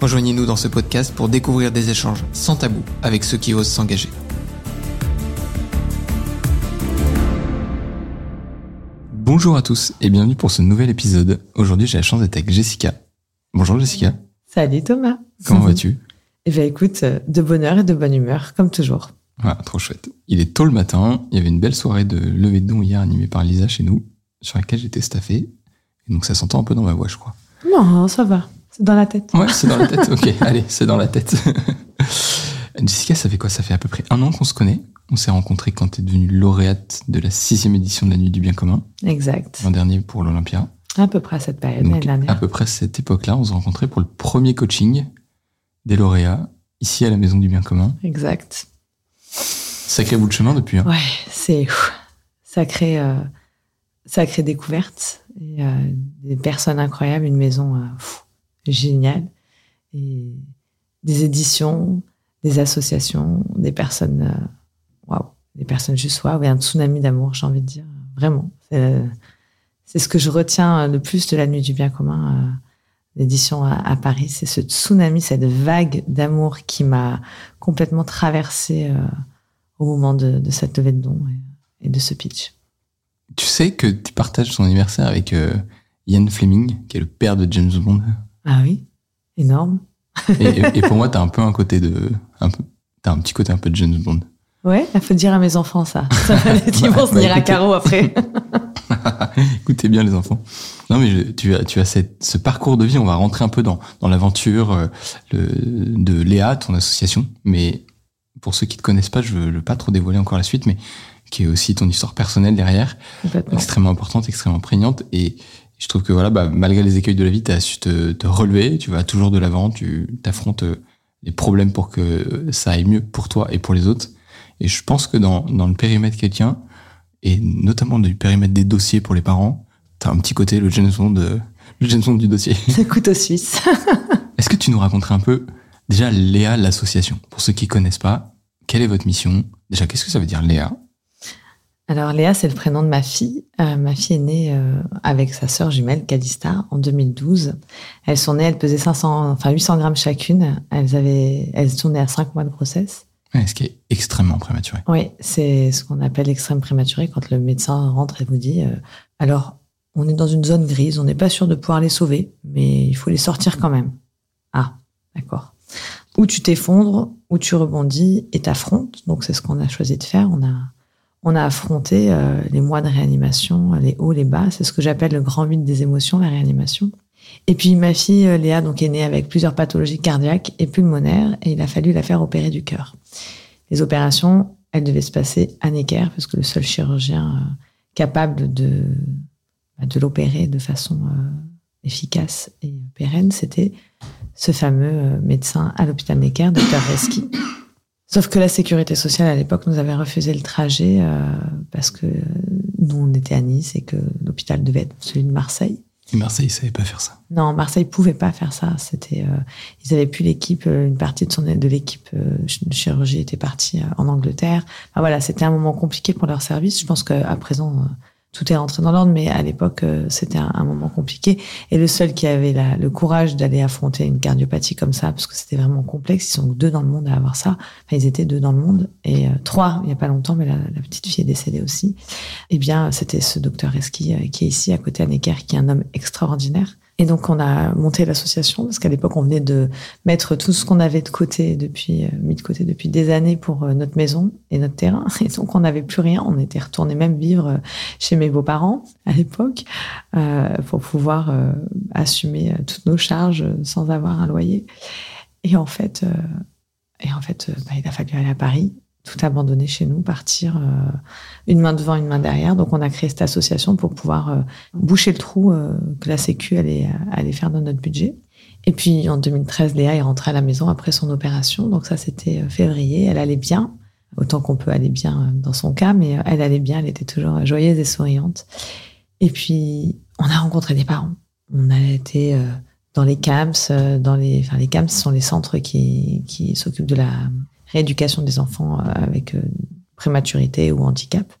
Rejoignez-nous dans ce podcast pour découvrir des échanges sans tabou avec ceux qui osent s'engager. Bonjour à tous et bienvenue pour ce nouvel épisode. Aujourd'hui, j'ai la chance d'être avec Jessica. Bonjour Jessica. Salut Thomas. Comment vas-tu? Eh bien écoute, euh, de bonne heure et de bonne humeur, comme toujours. Ah, trop chouette. Il est tôt le matin, il y avait une belle soirée de levée de dons hier animée par Lisa chez nous, sur laquelle j'étais staffé. Et donc ça s'entend un peu dans ma voix, je crois. Non, ça va. C'est dans la tête. Ouais, c'est dans la tête. Ok, allez, c'est dans la tête. Jessica, ça fait quoi? Ça fait à peu près un an qu'on se connaît. On s'est rencontrés quand tu es devenue lauréate de la sixième édition de la Nuit du Bien Commun. Exact. L'an dernier pour l'Olympia. À peu près à cette période, l'année Donc, à dernière. peu près cette époque-là, on s'est rencontrés pour le premier coaching des lauréats, ici à la Maison du Bien Commun. Exact. Sacré bout de chemin depuis. hein. Ouais, c'est sacré, euh, sacrée découverte. Et, euh, des personnes incroyables, une maison euh, pff, géniale. Et des éditions, des associations, des personnes, euh, waouh, des personnes juste waouh, et un tsunami d'amour, j'ai envie de dire. Vraiment. C'est euh, ce que je retiens le plus de la Nuit du Bien commun, euh, l'édition à, Paris. C'est ce tsunami, cette vague d'amour qui m'a complètement traversée euh, au moment de, cette levée de dons et, et de ce pitch. Tu sais que tu partages ton anniversaire avec euh, Ian Fleming, qui est le père de James Bond? Ah oui, énorme. Et, et- et pour moi, t'as un peu un côté de, un peu, t'as un petit côté un peu de James Bond. Ouais, il faut dire à mes enfants ça. Ça va, vont se bah, dire à carreau après. Écoutez bien les enfants. Non mais je- tu as, tu as cette, ce parcours de vie. On va rentrer un peu dans, dans l'aventure euh, de Léa, ton association. Mais pour ceux qui te connaissent pas, je veux, pas trop dévoiler encore la suite, mais qui est aussi ton histoire personnelle derrière, extrêmement importante, extrêmement prégnante. Et je trouve que voilà, bah, malgré les écueils de la vie, tu as su te, te relever. Tu vas toujours de l'avant. Tu t'affrontes euh, les problèmes pour que ça aille mieux pour toi et pour les autres. Et je pense que dans, dans le périmètre chrétien, et notamment du périmètre des dossiers pour les parents, t'as un petit côté le James Bond, le James Bond du dossier. Le couteau suisse. Est-ce que tu nous raconterais un peu, déjà, Léa, l'association? Pour ceux qui connaissent pas, quelle est votre mission? Déjà, qu'est-ce que ça veut dire Léa? Alors Léa, c'est le prénom de ma fille. Euh, ma fille est née euh, avec sa sœur jumelle Calista en 2012. Elles sont nées, elles pesaient 500, enfin 800 grammes chacune. Elles avaient, elles sont nées à 5 mois de grossesse. Ouais, Ce qui est extrêmement prématuré. Oui, c'est ce qu'on appelle l'extrême prématuré quand le médecin rentre et vous dit euh, alors on est dans une zone grise, on n'est pas sûr de pouvoir les sauver, mais il faut les sortir quand même. Ah, d'accord. Ou tu t'effondres, ou tu rebondis et t'affrontes. Donc c'est ce qu'on a choisi de faire. On a on a affronté euh, les mois de réanimation, les hauts, les bas. C'est ce que j'appelle le grand vide des émotions, la réanimation. Et puis ma fille euh, Léa donc est née avec plusieurs pathologies cardiaques et pulmonaires, et il a fallu la faire opérer du cœur. Les opérations, elles devaient se passer à Necker, parce que le seul chirurgien euh, capable de, bah, de l'opérer de façon efficace et pérenne, c'était ce fameux médecin à l'hôpital Necker, docteur Reski. Sauf que la sécurité sociale à l'époque nous avait refusé le trajet euh, parce que nous on était à Nice et que l'hôpital devait être celui de Marseille. Et Marseille, ils savaient pas faire ça. Non, Marseille pouvait pas faire ça. C'était, euh, ils avaient plus l'équipe, euh, une partie de son de l'équipe euh, de chirurgie était partie en Angleterre. Enfin, voilà, c'était un moment compliqué pour leur service. Je pense qu'à présent tout est rentré dans l'ordre, mais à l'époque euh, c'était un, moment compliqué. Et le seul qui avait la- le courage d'aller affronter une cardiopathie comme ça, parce que c'était vraiment complexe, ils sont deux dans le monde à avoir ça. Enfin, ils étaient deux dans le monde et euh, trois il y a pas longtemps, mais la, la petite fille est décédée aussi. Eh bien, c'était ce docteur Reski euh, qui est ici à côté à Necker, qui est un homme extraordinaire. Et donc, on a monté l'association parce qu'à l'époque, on venait de mettre tout ce qu'on avait de côté depuis, euh, mis de côté depuis des années pour euh, notre maison et notre terrain. Et donc, on n'avait plus rien. On était retourné même vivre euh, chez mes beaux-parents à l'époque pour pouvoir assumer toutes nos charges sans avoir un loyer. Et en fait, et en fait, bah, il a fallu aller à Paris tout abandonner chez nous, partir euh, une main devant, une main derrière. Donc, on a créé cette association pour pouvoir euh, boucher le trou euh, que la Sécu allait, allait faire dans notre budget. Et puis en 2013, Léa est rentrée à la maison après son opération. Donc ça, c'était février. Elle allait bien, autant qu'on peut aller bien dans son cas, mais elle allait bien. Elle était toujours joyeuse et souriante. Et puis, on a rencontré des parents. On a été dans les CAMS, dans les, enfin les CAMS sont les centres qui, qui s'occupent de la rééducation des enfants avec prématurité ou handicap.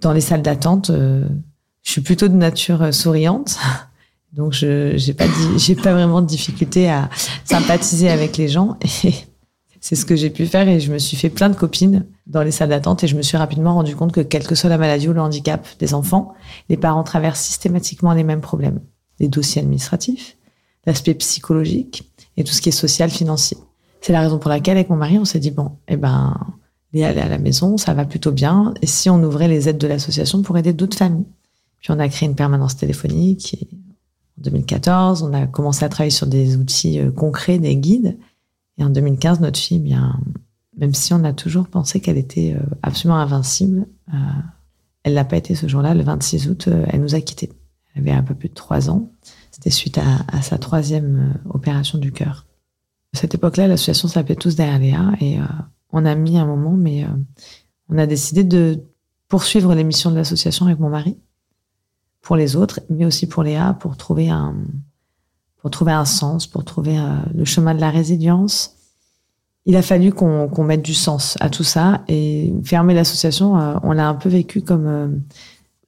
Dans les salles d'attente, je suis plutôt de nature souriante. Donc, je j'ai pas j'ai pas vraiment de difficulté à sympathiser avec les gens. Et c'est ce que j'ai pu faire et je me suis fait plein de copines dans les salles d'attente et je me suis rapidement rendu compte que quelle que soit la maladie ou le handicap des enfants, les parents traversent systématiquement les mêmes problèmes. Les dossiers administratifs, l'aspect psychologique et tout ce qui est social, financier. C'est la raison pour laquelle avec mon mari, on s'est dit bon, eh ben, Léa est à la maison, ça va plutôt bien. Et si on ouvrait les aides de l'association pour aider d'autres familles? Puis on a créé une permanence téléphonique. En 2014, on a commencé à travailler sur des outils euh, concrets, des guides. Et en 2015, notre fille, bien, même si on a toujours pensé qu'elle était euh, absolument invincible, euh, elle l'a pas été ce jour-là. Le 26 août, elle nous a quittés. Elle avait un peu plus de trois ans. C'était suite à, sa troisième opération du cœur. À cette époque-là, l'association s'appelait Tous derrière Léa et on a mis un moment, mais on a décidé de poursuivre les missions de l'association avec mon mari pour les autres, mais aussi pour Léa, pour trouver un, pour trouver un sens, pour trouver euh, le chemin de la résilience. Il a fallu qu'on mette du sens à tout ça et fermer l'association, euh, on l'a un peu vécu comme euh,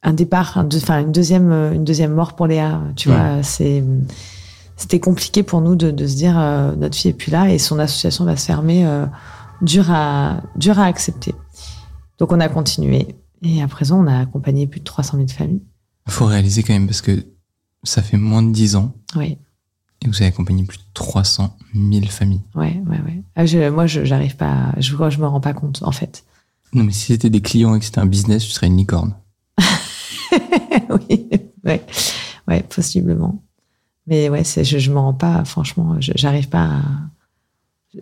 un départ, enfin une deuxième, une deuxième mort pour Léa. Tu vois, c'est c'était compliqué pour nous de, de se dire notre fille est plus là et son association va se fermer, dur à dur à accepter. Donc on a continué et à présent on a accompagné plus de 300 000 familles. Il faut réaliser quand même parce que ça fait moins de 10 ans. Oui. Et vous avez accompagné plus de 300 000 familles. Ouais, ouais, ouais. Ah, je, moi, je j'arrive pas, je, je me rends pas compte, en fait. Non, mais si c'était des clients et que c'était un business, tu serais une licorne. oui, ouais, ouais, possiblement. Mais ouais, c'est, je, je me rends pas, franchement, j'arrive pas à,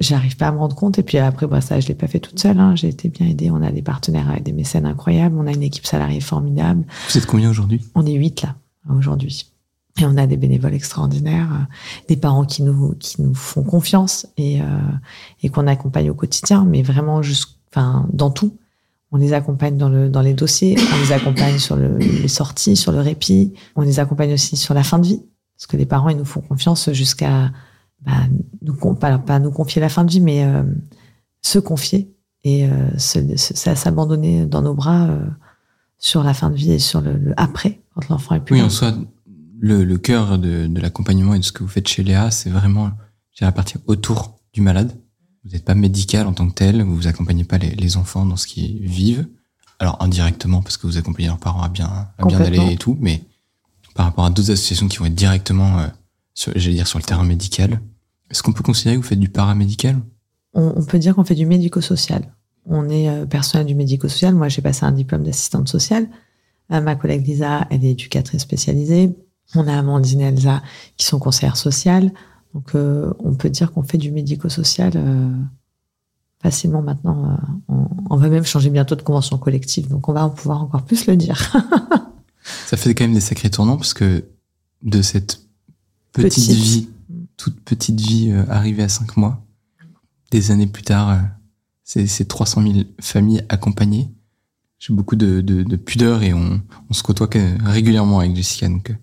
j'arrive pas à me rendre compte. Et puis après, bah, ça, je l'ai pas fait toute seule. Hein. J'ai été bien aidée. On a des partenaires avec des mécènes incroyables. On a une équipe salariée formidable. Vous êtes combien aujourd'hui? On est huit là aujourd'hui. Et on a des bénévoles extraordinaires, euh, des parents qui nous qui nous font confiance et euh, et qu'on accompagne au quotidien, mais vraiment enfin dans tout. On les accompagne dans le dans les dossiers, on les accompagne sur le, les sorties, sur le répit, on les accompagne aussi sur la fin de vie, parce que les parents ils nous font confiance jusqu'à bah, nous, pas, pas, nous confier la fin de vie, mais euh, se confier et euh, s'abandonner dans nos bras euh, sur la fin de vie et sur le, après, quand l'enfant est plus Oui, en soi, le, le cœur de, de l'accompagnement et de ce que vous faites chez Léa, c'est vraiment, à partir autour du malade. Vous n'êtes pas médical en tant que tel, vous vous accompagnez pas les, les enfants dans ce qu'ils vivent. Alors indirectement, parce que vous accompagnez leurs parents à bien, à bien aller et tout, mais par rapport à d'autres associations qui vont être directement j'allais dire sur le terrain médical. Est-ce qu'on peut considérer que vous faites du paramédical? On, peut dire qu'on fait du médico-social. On est euh, personnel du médico-social. Moi, j'ai passé un diplôme d'assistante sociale. Euh, ma collègue Lisa, elle est éducatrice spécialisée. On a Amandine et Elsa qui sont conseillères sociales. Donc, euh, on peut dire qu'on fait du médico-social facilement maintenant. On, on, va même changer bientôt de convention collective, donc on va en pouvoir encore plus le dire. Ça fait quand même des sacrés tournants parce que de cette petite, vie, toute petite vie euh, arrivée à cinq mois. Des années plus tard, euh, c'est 300 000 familles accompagnées. J'ai beaucoup de, de, pudeur et on, on se côtoie régulièrement avec Jessica. Donc, euh,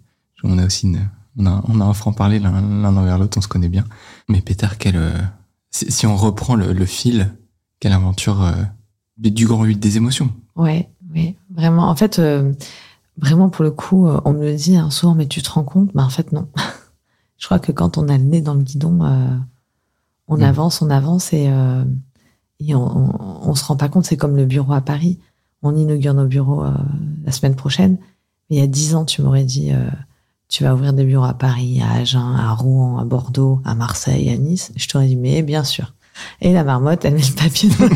on a aussi une, on a, on a un franc-parler l'un envers l'autre, on se connaît bien. Mais Peter, quel, si on reprend le, fil, quelle aventure du grand huit des émotions. Ouais, oui, vraiment. En fait, vraiment pour le coup, on me le dit un soir, mais tu te rends compte? Mais en fait, non. je crois que quand on a le nez dans le guidon, euh, on mm. avance, on avance et, euh, et on, on, se rend pas compte. C'est comme le bureau à Paris. On inaugure nos bureaux euh, la semaine prochaine. Mais il y a dix ans, tu m'aurais dit, tu vas ouvrir des bureaux à Paris, à Agen, à Rouen, à Bordeaux, à Marseille, à Nice. Je t'aurais dit, mais bien sûr. Et la marmotte, elle met le papier dans le...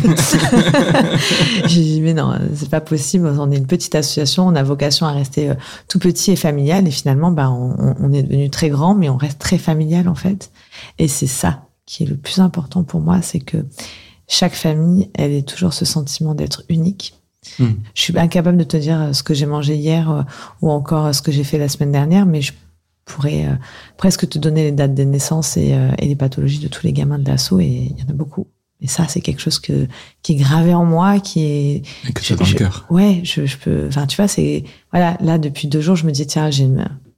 J'ai dit, mais non, c'est pas possible. On est une petite association, on a vocation à rester euh, tout petit et familial. Et finalement, bah, on, on est devenu très grand, mais on reste très familial, en fait. Et c'est ça qui est le plus important pour moi, c'est que chaque famille, elle est toujours ce sentiment d'être unique. Hmm. Je suis incapable de te dire ce que j'ai mangé hier euh, ou encore ce que j'ai fait la semaine dernière, mais je pourrais euh, presque te donner les dates des naissances et, euh, et les pathologies de tous les gamins de l'assaut, et il y en a beaucoup. Et ça, c'est quelque chose que, qui est gravé en moi, qui est. Et que tu as dans le cœur. Ouais, je, je peux. Enfin, tu vois, c'est. Voilà, là, depuis deux jours, je me dis, tiens, j'ai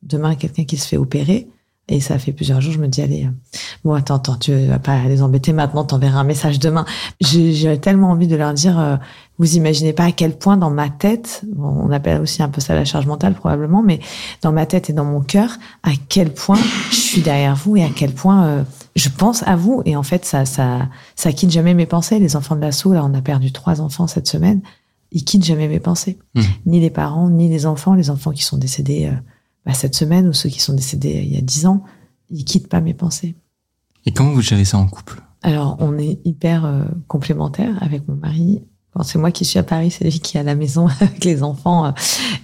demain quelqu'un qui se fait opérer. Et ça fait plusieurs jours, je me dis, allez, euh, bon, attends, attends, tu vas pas les embêter maintenant, t'enverras un message demain. J'ai tellement envie de leur dire, euh, vous imaginez pas à quel point dans ma tête, on appelle aussi un peu ça la charge mentale probablement, mais dans ma tête et dans mon cœur, à quel point je suis derrière vous et à quel point euh, je pense à vous. Et en fait, ça, ça, ça quitte jamais mes pensées. Les enfants de l'assaut, là, on a perdu trois enfants cette semaine. Ils quittent jamais mes pensées. Mhm. Ni les parents, ni les enfants. Les enfants qui sont décédés euh, bah, cette semaine ou ceux qui sont décédés euh, il y a dix ans, ils quittent pas mes pensées. Et comment vous gérez ça en couple? Alors, on est hyper euh, complémentaires avec mon mari. Quand c'est moi qui suis à Paris, c'est lui qui est à la maison avec les enfants euh,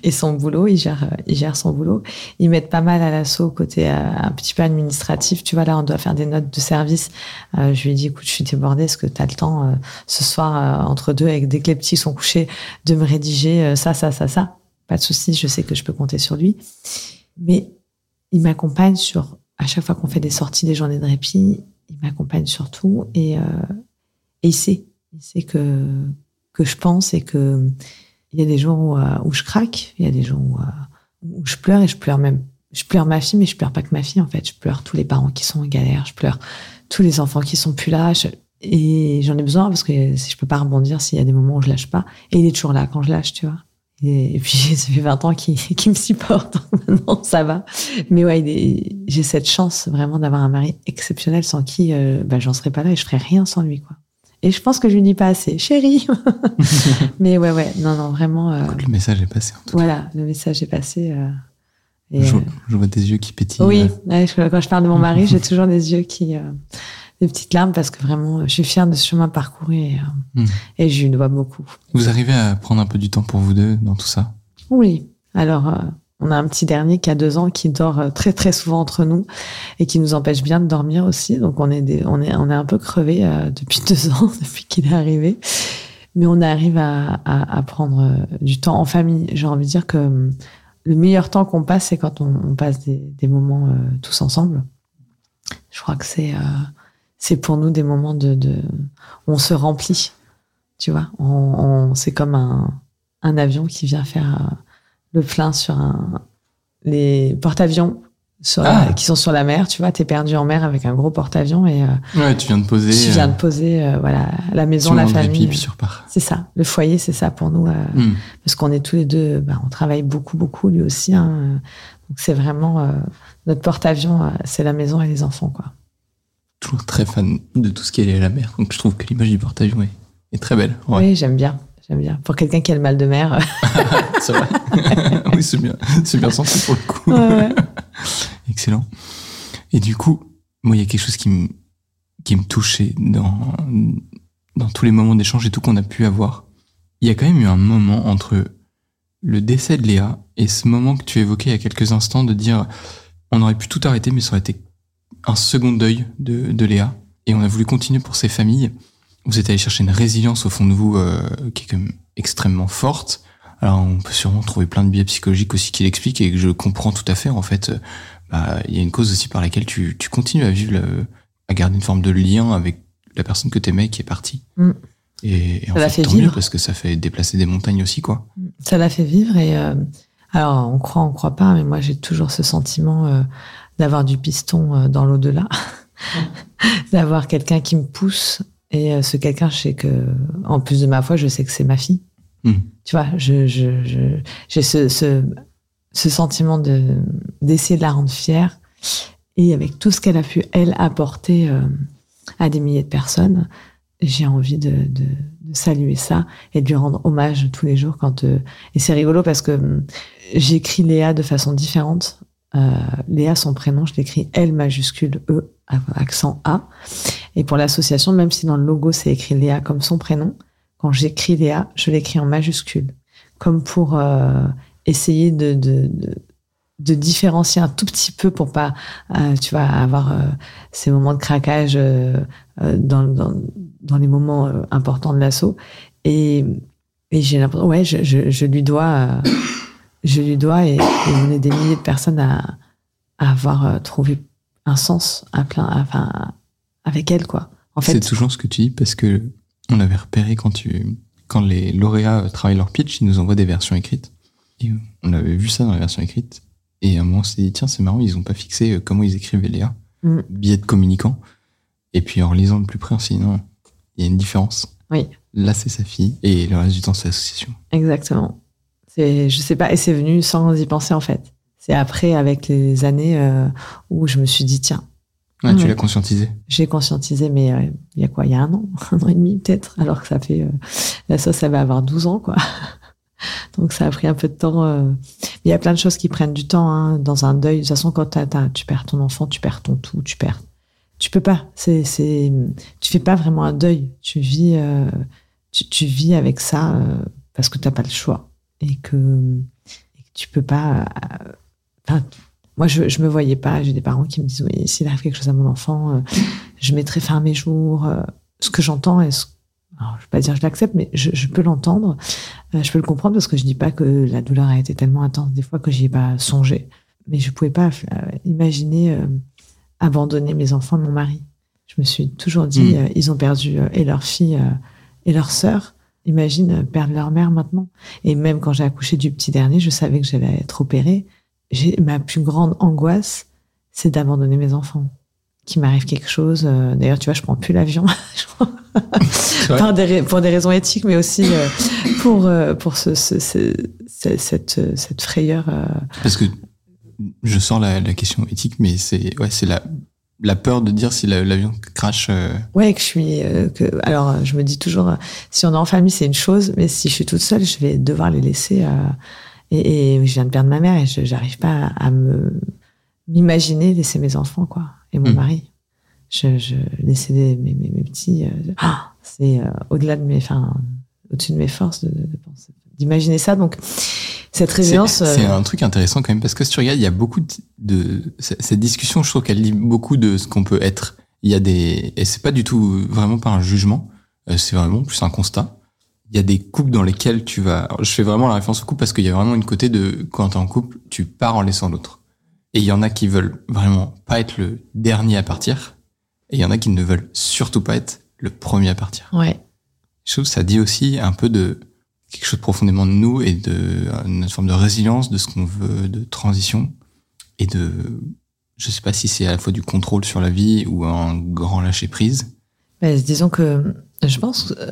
et son boulot. Il gère, euh, il gère son boulot. Ils mettent pas mal à l'assaut côté euh, un petit peu administratif. Tu vois, là, on doit faire des notes de service. Je lui ai dit, écoute, je suis débordée. Est-ce que tu as le temps ce soir, entre deux, avec dès que les petits sont couchés, de me rédiger ça, ça, ça, ça Pas de souci, je sais que je peux compter sur lui. Mais il m'accompagne sur, à chaque fois qu'on fait des sorties, des journées de répit, il m'accompagne sur tout et, euh, et il sait, il sait que, que je pense et que il y a des jours où, euh, où je craque, il y a des jours où, euh, où je pleure et je pleure même, je pleure ma fille, mais je pleure pas que ma fille en fait, je pleure tous les parents qui sont en galère, je pleure tous les enfants qui sont plus là, et j'en ai besoin parce que si je peux pas rebondir s'il y a des moments où je lâche pas, et il est toujours là quand je lâche, tu vois. Et, puis ça fait 20 ans qu'il qu'il me supporte, maintenant ça va. Mais ouais, j'ai cette chance vraiment d'avoir un mari exceptionnel sans qui euh, bah, j'en serais pas là et je ferais rien sans lui, quoi. Et je pense que je lui dis pas assez, chérie. Mais ouais, ouais, non, non, vraiment. euh, Écoute, Le message est passé. En tout cas. voilà, le message est passé. euh, et, je, euh, je vois des yeux qui pétillent. oui, Euh, ouais, je- quand je parle de mon mari, j'ai toujours des yeux qui, euh, des petites larmes parce que vraiment, je suis fière de ce chemin parcouru et, euh, Hmm. et je lui dois beaucoup. Vous arrivez à prendre un peu du temps pour vous deux dans tout ça? Oui. Alors, euh, on a un petit dernier qui a deux ans qui dort euh, très très souvent entre nous et qui nous empêche bien de dormir aussi. Donc on est des, on est on est un peu crevé depuis deux ans depuis qu'il est arrivé, mais on arrive à, à, à prendre euh, du temps en famille. J'ai envie de dire que le meilleur temps qu'on passe, c'est quand on, on passe des, des moments euh, tous ensemble. Je crois que c'est euh, c'est pour nous des moments de, de on se remplit. Tu vois, on, on- c'est comme un, un avion qui vient faire euh, le plein sur un, les porte-avions sur la- Ah. qui sont sur la mer. Tu vois, t'es perdu en mer avec un gros porte-avions et euh, Ouais, tu viens de poser. tu viens euh, de poser euh, voilà la maison, la famille. puis tu repars. C'est ça, le foyer, c'est ça pour nous, euh, Hmm. parce qu'on est tous les deux, bah, on travaille beaucoup, beaucoup, lui aussi. hein, euh, donc c'est vraiment euh, notre porte-avions, euh, c'est la maison et les enfants, quoi. Toujours très fan de tout ce qui est lié à la mer. Donc je trouve que l'image du porte-avions est, est très belle. Ouais, Oui, j'aime bien, j'aime bien. Pour quelqu'un qui a le mal de mer, c'est vrai. oui, c'est bien. C'est bien senti pour le coup. ouais, ouais. Excellent. Et du coup, moi, il y a quelque chose qui me, qui me touchait dans, dans tous les moments d'échange et tout qu'on a pu avoir. Il y a quand même eu un moment entre le décès de Léa et ce moment que tu évoquais il y a quelques instants de dire on aurait pu tout arrêter, mais ça aurait été un second deuil de, de Léa. Et on a voulu continuer pour ses familles. Vous êtes allé chercher une résilience au fond de vous euh, qui est quand même extrêmement forte. Alors on peut sûrement trouver plein de biais psychologiques aussi qui l'expliquent et que je comprends tout à fait. En fait, bah, il y a une cause aussi par laquelle tu, tu continues à vivre, à garder une forme de lien avec la personne que t'aimais qui est partie. Mm. Et, et en Ça l'a fait, fait tant mieux vivre. parce que ça fait déplacer des montagnes aussi, quoi. Ça l'a fait vivre et euh, alors on croit, on croit pas, mais moi j'ai toujours ce sentiment euh, d'avoir du piston euh, dans l'au-delà, d'avoir quelqu'un qui me pousse et euh, ce quelqu'un, je sais que en plus de ma foi, je sais que c'est ma fille. Mm. Tu vois, je je je- j'ai ce, ce ce sentiment de d'essayer de la rendre fière et avec tout ce qu'elle a pu elle apporter euh, à des milliers de personnes, j'ai envie de, de, de saluer ça et de lui rendre hommage tous les jours quand euh, et c'est rigolo parce que hum, j'écris Léa de façon différente. Euh, Léa, son prénom, je l'écris L majuscule E accent A. Et pour l'association, même si dans le logo c'est écrit Léa comme son prénom, quand j'écris Léa, je l'écris en majuscule, comme pour euh, essayer de, de, de, de différencier un tout petit peu pour pas, euh, tu vois, avoir ces moments de craquage dans, dans, dans les moments importants de l'assaut. Et, et j'ai l'impression, ouais, je, je, je lui dois, je lui dois, et, et on est des milliers de personnes à, à avoir euh, trouvé un sens à plein, enfin, avec elle, quoi. En C'est toujours ce que tu dis parce que on avait repéré quand tu, quand les lauréats euh, travaillent leur pitch, ils nous envoient des versions écrites. Et on avait vu ça dans les versions écrites. Et à un moment, on s'est dit, tiens, c'est marrant, ils ont pas fixé euh, comment ils écrivaient Léa. Mm. Billet de communicant. Et puis en lisant de plus près, on s'est dit, non, il y a une différence. Oui. Là, c'est sa fille. Et le reste du temps, c'est l'association. exactement. C'est, je sais pas, et c'est venu sans y penser, en fait. C'est après, avec les années, euh, où je me suis dit, tiens, Ouais, tu l'as conscientisé. j'ai conscientisé, mais euh, il y a quoi Il y a un an, un an et demi peut-être, alors que ça fait euh, la sauce, ça va avoir 12 ans, quoi. Donc ça a pris un peu de temps. euh. Mais il y a plein de choses qui prennent du temps hein, dans un deuil. De toute façon, quand t'as- t'as- tu perds ton enfant, tu perds ton tout, tu perds. Tu peux pas. C'est, c'est, tu fais pas vraiment un deuil. Tu vis, euh, tu, tu vis avec ça euh, parce que t'as pas le choix et que, et que tu peux pas. euh, enfin, moi, je, je me voyais pas. J'ai des parents qui me disent oui, s'il arrive quelque chose à mon enfant, euh, je mettrai fin à mes jours. euh, ce que j'entends et ce alors, je vais pas dire je l'accepte, mais je, je peux l'entendre, euh, je peux le comprendre parce que je dis pas que la douleur a été tellement intense des fois que j'y ai pas songé. Mais je pouvais pas euh, imaginer euh, abandonner mes enfants, mon mari. Je me suis toujours dit, Mm. ils ont perdu et leur fille et leur sœur. Imagine euh, perdre leur mère maintenant. Et même quand j'ai accouché du petit dernier, je savais que j'allais être opérée. J'ai ma plus grande angoisse, c'est d'abandonner mes enfants. Qu'il m'arrive quelque chose. euh, D'ailleurs, tu vois, je prends plus l'avion. Des pour des raisons éthiques, mais aussi euh, pour, euh, pour ce, ce- ce- ce- cette, cette frayeur. euh, Parce que je sors la, la question éthique, mais c'est ouais, c'est la, la peur de dire si la- l'avion crash. euh, Ouais, que je suis. euh, que, alors, je me dis toujours, euh, si on est en famille, c'est une chose, mais si je suis toute seule, je vais devoir les laisser. euh, et, et je viens de perdre ma mère et je j'arrive pas à me m'imaginer laisser mes enfants, quoi, et mon Mm. mari. Je, je laisser des- mes, mes, mes petits. euh, ah, c'est euh, au-delà de mes, enfin, au-dessus de mes forces de, de- de penser- d'imaginer ça. Donc, cette résilience. c'est euh, un truc intéressant quand même parce que si tu regardes, il y a beaucoup de, de- cette discussion. Je trouve qu'elle dit beaucoup de ce qu'on peut être. Il y a des et c'est pas du tout vraiment pas un jugement. euh, C'est vraiment plus un constat. Il y a des couples dans lesquels tu vas. alors, je fais vraiment la référence au couple parce qu'il y a vraiment une côté de quand t'es en couple, tu pars en laissant l'autre. Et il y en a qui veulent vraiment pas être le dernier à partir. Et il y en a qui ne veulent surtout pas être le premier à partir. ouais. Je trouve que ça dit aussi un peu de quelque chose profondément de nous et de une forme de résilience de ce qu'on veut, de transition et de, je sais pas si c'est à la fois du contrôle sur la vie ou un grand lâcher prise. Mais disons que je pense, que,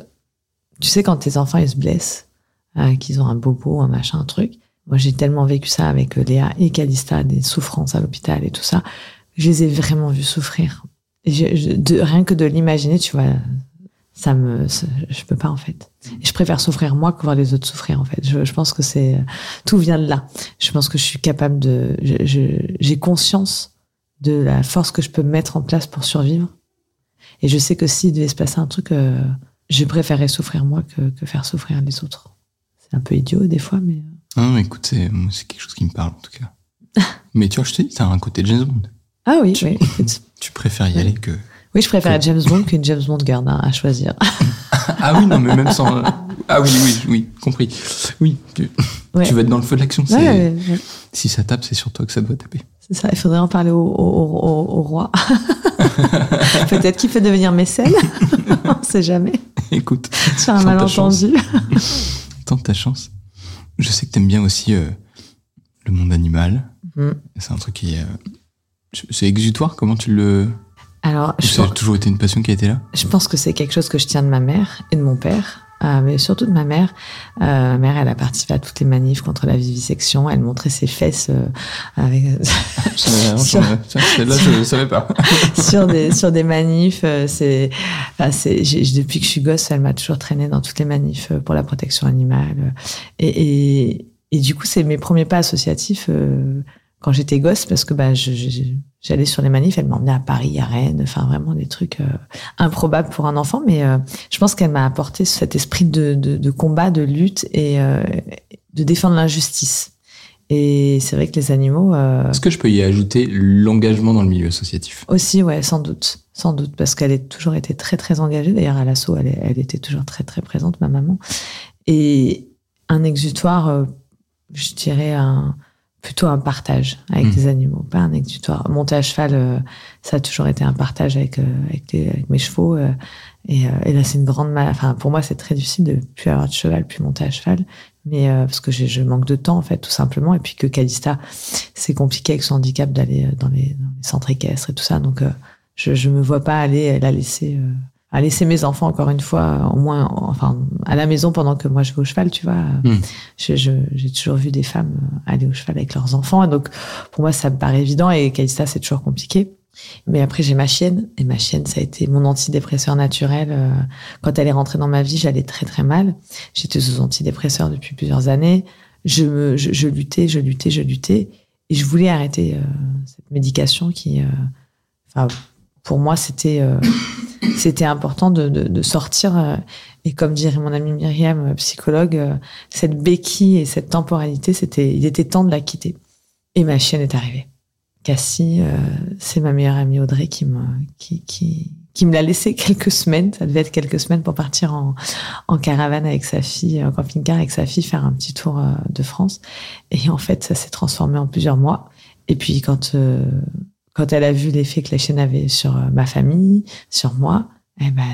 tu sais, quand tes enfants ils se blessent, euh, qu'ils ont un bobo, un machin, un truc. Moi, j'ai tellement vécu ça avec euh, Léa et Calista, des souffrances à l'hôpital et tout ça. Je les ai vraiment vus souffrir. De, rien que de l'imaginer, tu vois, ça me, je peux pas en fait. Je préfère souffrir moi que voir les autres souffrir en fait. Je, je pense que c'est tout vient de là. Je pense que je suis capable de, j'ai conscience de la force que je peux mettre en place pour survivre. Et je sais que s'il devait se passer un truc, euh, je préférerais souffrir moi que, que faire souffrir les autres. C'est un peu idiot des fois, mais Non, mais écoute, c'est quelque chose qui me parle en tout cas. mais tu vois, je te dis, t'as un côté James Bond. ah oui, oui. écoute. Tu préfères y aller que. Oui, je préfère James Bond qu'une James Bond girl hein, à choisir. Ah oui, non, mais même sans. Ah oui, oui, oui, compris. Oui, tu, Ouais. tu vas être dans le feu de l'action. Ouais, ouais. Si ça tape, c'est sur toi que ça doit taper. C'est ça. Il faudrait en parler au, au, au- au roi. Peut-être qu'il peut devenir mécène. On sait jamais. Écoute, Sur un malentendu. tente ta chance. Je sais que t'aimes bien aussi euh, le monde animal. Mhm. C'est un truc qui est. euh, c'est exutoire, comment tu le. Alors, je Ça a pense, toujours été une passion qui a été là? Je pense que c'est quelque chose que je tiens de ma mère et de mon père. euh, mais surtout de ma mère. Euh, ma mère, elle a participé à toutes les manifs contre la vivisection. Elle montrait ses fesses euh, avec, Sur- Là, je ne savais pas. sur des sur des manifs. euh, C'est, enfin, depuis que je suis gosse, elle m'a toujours traîné dans toutes les manifs euh, pour la protection animale. Et, et, et du coup, c'est mes premiers pas associatifs euh, quand j'étais gosse, parce que bah, j'allais sur les manifs. Elle m'emmenait à Paris, à Rennes, enfin vraiment des trucs euh, improbables pour un enfant. Mais euh, je pense qu'elle m'a apporté cet esprit de, de, de combat, de lutte et euh, de défendre l'injustice. Et c'est vrai que les animaux. Est-ce que je peux y ajouter l'engagement dans le milieu associatif? Aussi, ouais, sans doute. Sans doute, parce qu'elle a toujours été très, très engagée. D'ailleurs, à l'assaut, elle, était toujours très, très présente, ma maman. Et un exutoire, je dirais, un, plutôt un partage avec Mm. des animaux, pas un exutoire. Monter à cheval, euh, ça a toujours été un partage avec, euh, avec, les- avec mes chevaux. euh, et, euh, et là, c'est une grande mal. Enfin, pour moi, c'est très difficile de plus avoir de cheval, plus monter à cheval. Mais euh, parce que je manque de temps, en fait, tout simplement. Et puis que Calista, c'est compliqué avec son handicap d'aller dans les, dans les centres équestres et tout ça. Donc, euh, je, je me vois pas aller la laisser. Euh, à laisser mes enfants encore une fois au moins enfin à la maison pendant que moi je vais au cheval tu vois. Mm. Je- je- j'ai toujours vu des femmes euh, aller au cheval avec leurs enfants. Et donc pour moi ça me paraît évident. Et Calista c'est toujours compliqué. Mais après j'ai ma chienne. Et ma chienne ça a été mon antidépresseur naturel. Euh, quand elle est rentrée dans ma vie j'allais très très mal. J'étais sous antidépresseur depuis plusieurs années. Je, me, je, je luttais je luttais je luttais. Et je voulais arrêter euh, cette médication qui euh, enfin pour moi c'était euh, c'était important de, de, de sortir euh, et comme dirait mon amie Myriam euh, psychologue euh, cette béquille et cette temporalité c'était il était temps de la quitter. Et ma chienne est arrivée. Cassie euh, c'est ma meilleure amie Audrey qui me qui qui qui me l'a laissé quelques semaines. Ça devait être quelques semaines pour partir en, en caravane avec sa fille en camping-car avec sa fille faire un petit tour de France. Et en fait ça s'est transformé en plusieurs mois. Et puis quand quand elle a vu l'effet que la chienne avait sur euh, ma famille sur moi eh ben,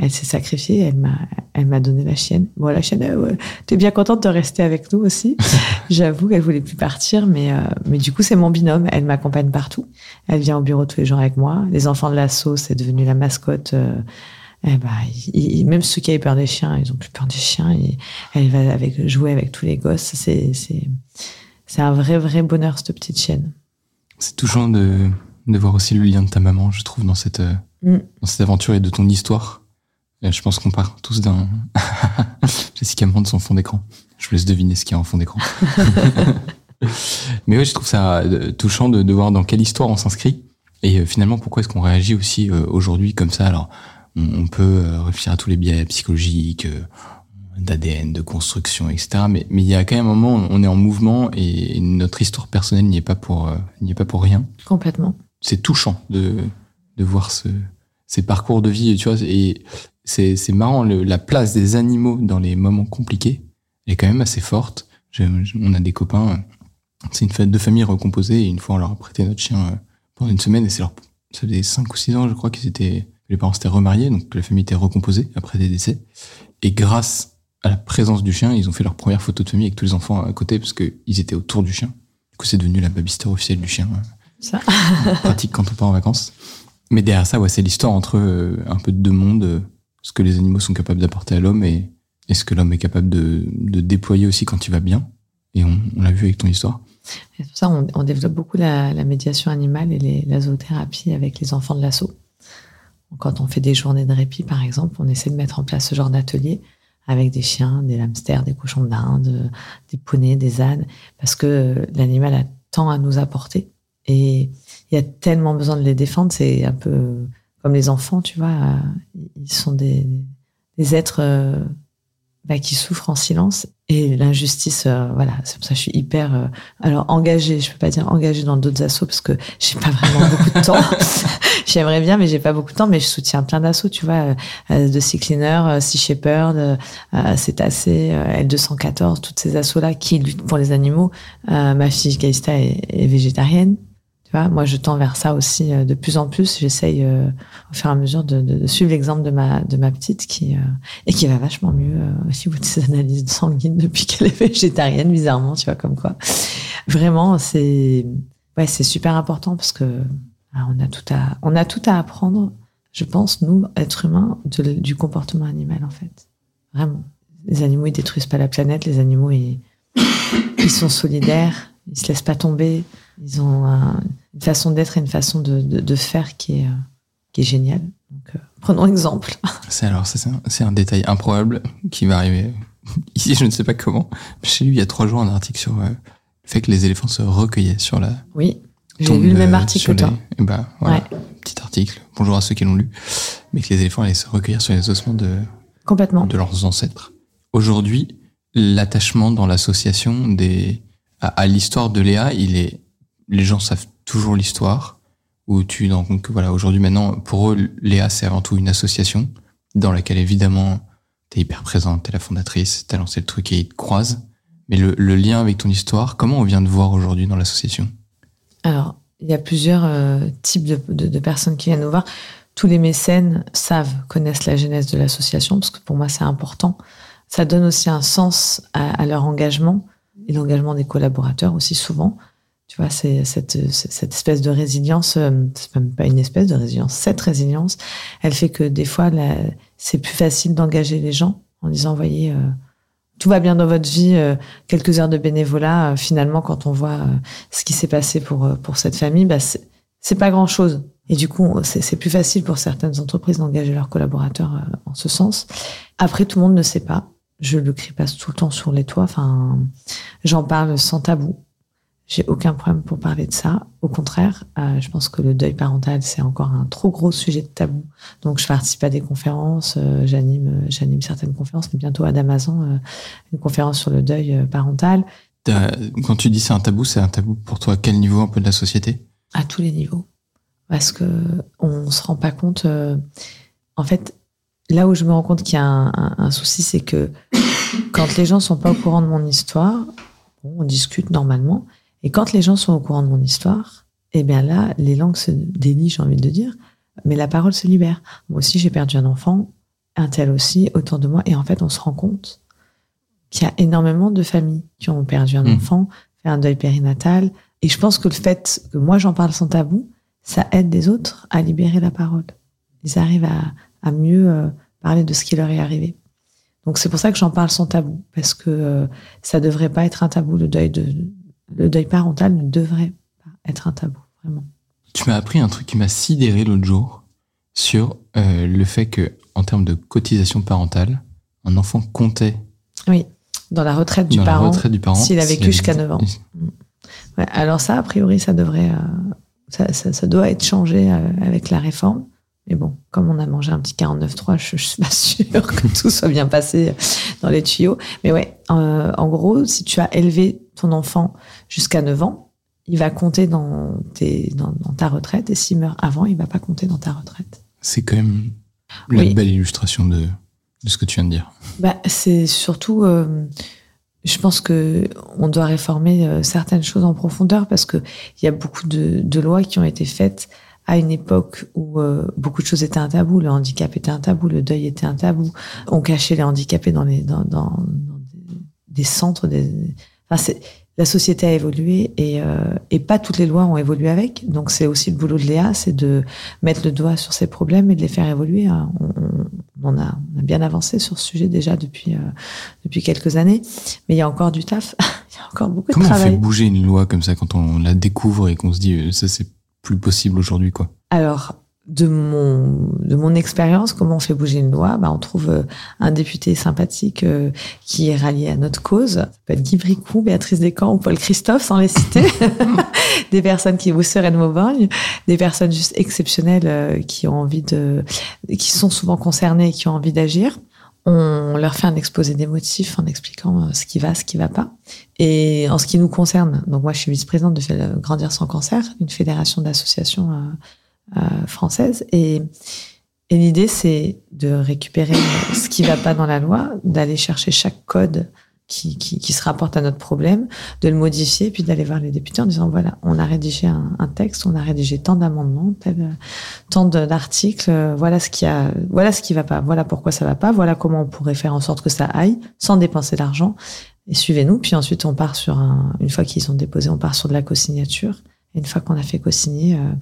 elle s'est sacrifiée, elle m'a, elle m'a donné la chienne. Bon, la chienne, euh, t'es bien contente de rester avec nous aussi. J'avoue qu'elle voulait plus partir, mais, euh, mais du coup, c'est mon binôme. Elle m'accompagne partout. Elle vient au bureau tous les jours avec moi. Les enfants de l'assaut, c'est devenu la mascotte. euh, eh ben, même ceux qui avaient peur des chiens, ils ont plus peur des chiens. Et elle va avec, jouer avec tous les gosses. C'est, c'est, c'est un vrai, vrai bonheur, cette petite chienne. C'est touchant de, de voir aussi le lien de ta maman, je trouve, dans cette, euh, Mm. dans cette aventure et de ton histoire. Et je pense qu'on part tous d'un. Jessica monte son fond d'écran. Je vous laisse deviner ce qu'il y a en fond d'écran. Mais oui, je trouve ça euh, touchant de, de voir dans quelle histoire on s'inscrit. Et euh, finalement, pourquoi est-ce qu'on réagit aussi euh, aujourd'hui comme ça? Alors, on, on peut euh, réfléchir à tous les biais psychologiques, euh, d'ADN, de construction, etc. Mais mais il y a quand même un moment, où on est en mouvement et notre histoire personnelle n'y est pas pour euh, n'y est pas pour rien Complètement. c'est touchant de, de voir ce, ces parcours de vie, tu vois, et c'est, c'est marrant, le- la place des animaux dans les moments compliqués est quand même assez forte. Je- je- on a des copains, c'est une fête de famille recomposée, et une fois on leur a prêté notre chien euh, pendant une semaine, et c'est leur, ça faisait 5 ou 6 ans, je crois, qu'ils étaient, les parents s'étaient remariés, donc la famille était recomposée après des décès. Et grâce à la présence du chien, ils ont fait leur première photo de famille avec tous les enfants à côté, parce qu'ils étaient autour du chien. Du coup, c'est devenu la babysitter officielle du chien. Ça. pratique quand on part en vacances. Mais derrière ça, ouais, c'est l'histoire entre euh, un peu de deux mondes, euh, ce que les animaux sont capables d'apporter à l'homme et, et ce que l'homme est capable de, de déployer aussi quand il va bien. Et on, on l'a vu avec ton histoire. Et pour ça, on, on développe beaucoup la, la médiation animale et les, la zoothérapie avec les enfants de l'assaut. Quand on fait des journées de répit, par exemple, on essaie de mettre en place ce genre d'atelier avec des chiens, des hamsters, des cochons d'Inde, des poneys, des ânes, parce que l'animal a tant à nous apporter. Et il y a tellement besoin de les défendre. C'est un peu comme les enfants, tu vois. euh, Ils sont des, des êtres euh, bah, qui souffrent en silence. Et l'injustice, euh, voilà, c'est pour ça que je suis hyper euh, alors engagée, je peux pas dire engagée dans d'autres assos parce que j'ai pas vraiment beaucoup de temps. J'aimerais bien, mais j'ai pas beaucoup de temps. Mais je soutiens plein d'assos, tu vois, euh, de Sea Cleaner, euh, Sea Shepherd, euh, euh, Cétacé, euh, L214, toutes ces assos-là qui luttent pour les animaux. Euh, ma fille Calista est, est végétarienne. Tu vois, moi, je tends vers ça aussi euh, de plus en plus. J'essaye euh, au fur et à mesure de, de, de suivre l'exemple de ma de ma petite qui euh, et qui va vachement mieux euh, au niveau de ses analyses sanguines depuis qu'elle est végétarienne, bizarrement, tu vois, comme quoi. Vraiment, c'est ouais, c'est super important parce que ah, on a tout à on a tout à apprendre, je pense, nous, êtres humains, de- du comportement animal en fait. Vraiment. Les animaux, ils détruisent pas la planète. Les animaux, ils, ils sont solidaires. Ils se laissent pas tomber. Ils ont un- une façon d'être et une façon de, de, de faire qui est, euh, qui est géniale. Donc, euh, prenons exemple. C'est alors, c'est un, c'est un détail improbable qui va arriver ici, je ne sais pas comment. J'ai lu il y a trois jours un article sur euh, le fait que les éléphants se recueillaient sur la Oui, j'ai lu le même euh, article que toi. les- bah, voilà, petit article. Bonjour à ceux qui l'ont lu. Mais que les éléphants allaient se recueillir sur les ossements de, Complètement. de leurs ancêtres. Aujourd'hui, l'attachement dans l'association des à, à l'histoire de Léa, il est les gens savent toujours l'histoire où tu te rends compte que voilà aujourd'hui maintenant pour eux Léa c'est avant tout une association dans laquelle évidemment t'es hyper présente, t'es la fondatrice, t'as lancé le truc et ils te croisent, Mais le, le lien avec ton histoire, comment on vient de voir aujourd'hui dans l'association? Alors, il y a plusieurs euh, types de, personnes qui viennent nous voir. Tous les mécènes savent, connaissent la genèse de l'association, parce que pour moi, c'est important. Ça donne aussi un sens à, leur engagement et l'engagement des collaborateurs aussi souvent. Tu vois, c'est cette, espèce de résilience, euh, c'est même pas une espèce de résilience, cette résilience, elle fait que des fois, c'est plus facile d'engager les gens en disant, voyez, euh, tout va bien dans votre vie, euh, quelques heures de bénévolat, euh, finalement, quand on voit euh, ce qui s'est passé pour, pour cette famille, bah, c'est pas grand chose. Et du coup, c'est plus facile pour certaines entreprises d'engager leurs collaborateurs en ce sens. Après, tout le monde ne sait pas. Je le crie pas tout le temps sur les toits. Enfin, j'en parle sans tabou. J'ai aucun problème pour parler de ça. Au contraire, euh, je pense que le deuil parental, c'est encore un trop gros sujet de tabou. Donc, je participe à des conférences, euh, j'anime, euh, j'anime certaines conférences, mais bientôt à Damazan, euh, une conférence sur le deuil parental Quand tu dis c'est un tabou, c'est un tabou pour toi à quel niveau un peu de la société? À tous les niveaux. Parce que on se rend pas compte. en fait, là où je me rends compte qu'il y a un, un- un souci, c'est que quand les gens sont pas au courant de mon histoire, bon, on discute normalement. Et quand les gens sont au courant de mon histoire, eh bien là, les langues se délient, j'ai envie de dire, mais la parole se libère. Moi aussi, j'ai perdu un enfant, un tel aussi, autour de moi. Et en fait, on se rend compte qu'il y a énormément de familles qui ont perdu un Mhm. enfant, fait un deuil périnatal. Et je pense que le fait que moi j'en parle sans tabou, ça aide les autres à libérer la parole. Ils arrivent à, à mieux euh, parler de ce qui leur est arrivé. Donc c'est pour ça que j'en parle sans tabou, parce que euh, ça devrait pas être un tabou. Le deuil de le deuil parental ne devrait pas être un tabou, vraiment. Tu m'as appris un truc qui m'a sidéré l'autre jour sur euh, le fait que, en termes de cotisation parentale, un enfant comptait Oui, dans la retraite du dans parent. la retraite du parent s'il a vécu jusqu'à 9 ans. Ouais, alors ça, a priori, ça devrait, euh, ça, ça, ça doit être changé euh, avec la réforme. Mais bon, comme on a mangé un petit 49.3, je, je suis pas sûre que tout soit bien passé dans les tuyaux. Mais ouais, en gros, si tu as élevé ton enfant jusqu'à 9 ans, il va compter dans, tes, dans, dans ta retraite. Et s'il meurt avant, il va pas compter dans ta retraite. C'est quand même la Oui. belle illustration de, de ce que tu viens de dire. Bah, c'est surtout, euh, je pense que on doit réformer euh, certaines choses en profondeur parce que il y a beaucoup de, de lois qui ont été faites à une époque où euh, beaucoup de choses étaient un tabou, le handicap était un tabou, le deuil était un tabou. On cachait les handicapés dans les dans, dans, dans des, des centres. Des, enfin, la société a évolué et, euh, et pas toutes les lois ont évolué avec. Donc c'est aussi le boulot de Léa, c'est de mettre le doigt sur ces problèmes et de les faire évoluer. hein. On, a, on a bien avancé sur ce sujet déjà depuis euh, depuis quelques années, mais il y a encore du taf, il y a encore beaucoup Comment de on fait travail. bouger une loi comme ça quand on la découvre et qu'on se dit euh, ça c'est plus possible aujourd'hui quoi? Alors, de mon, de mon expérience, comment on fait bouger une loi bah, On trouve euh, un député sympathique euh, qui est rallié à notre cause. Ça peut être Guy Bricou, Béatrice Descamps ou Paul Christophe, sans les citer. des personnes qui vous seraient de Mauborgne, des personnes juste exceptionnelles euh, qui ont envie de, qui sont souvent concernées et qui ont envie d'agir. On leur fait un exposé des motifs en expliquant euh, ce qui va, ce qui va pas. Et en ce qui nous concerne, donc moi je suis vice-présidente de Grandir sans cancer, une fédération d'associations euh, euh, françaises. Et, et l'idée, c'est de récupérer ce qui va pas dans la loi, d'aller chercher chaque code qui, qui, qui se rapporte à notre problème, de le modifier, puis d'aller voir les députés en disant voilà, on a rédigé un, un texte, on a rédigé tant d'amendements, tant d'articles, voilà ce qui a, voilà ce qui va pas, voilà pourquoi ça va pas, voilà comment on pourrait faire en sorte que ça aille sans dépenser d'argent. Et suivez-nous. Puis ensuite, on part sur un, une fois qu'ils sont déposés, on part sur de la co-signature. Et une fois qu'on a fait co-signer, euh,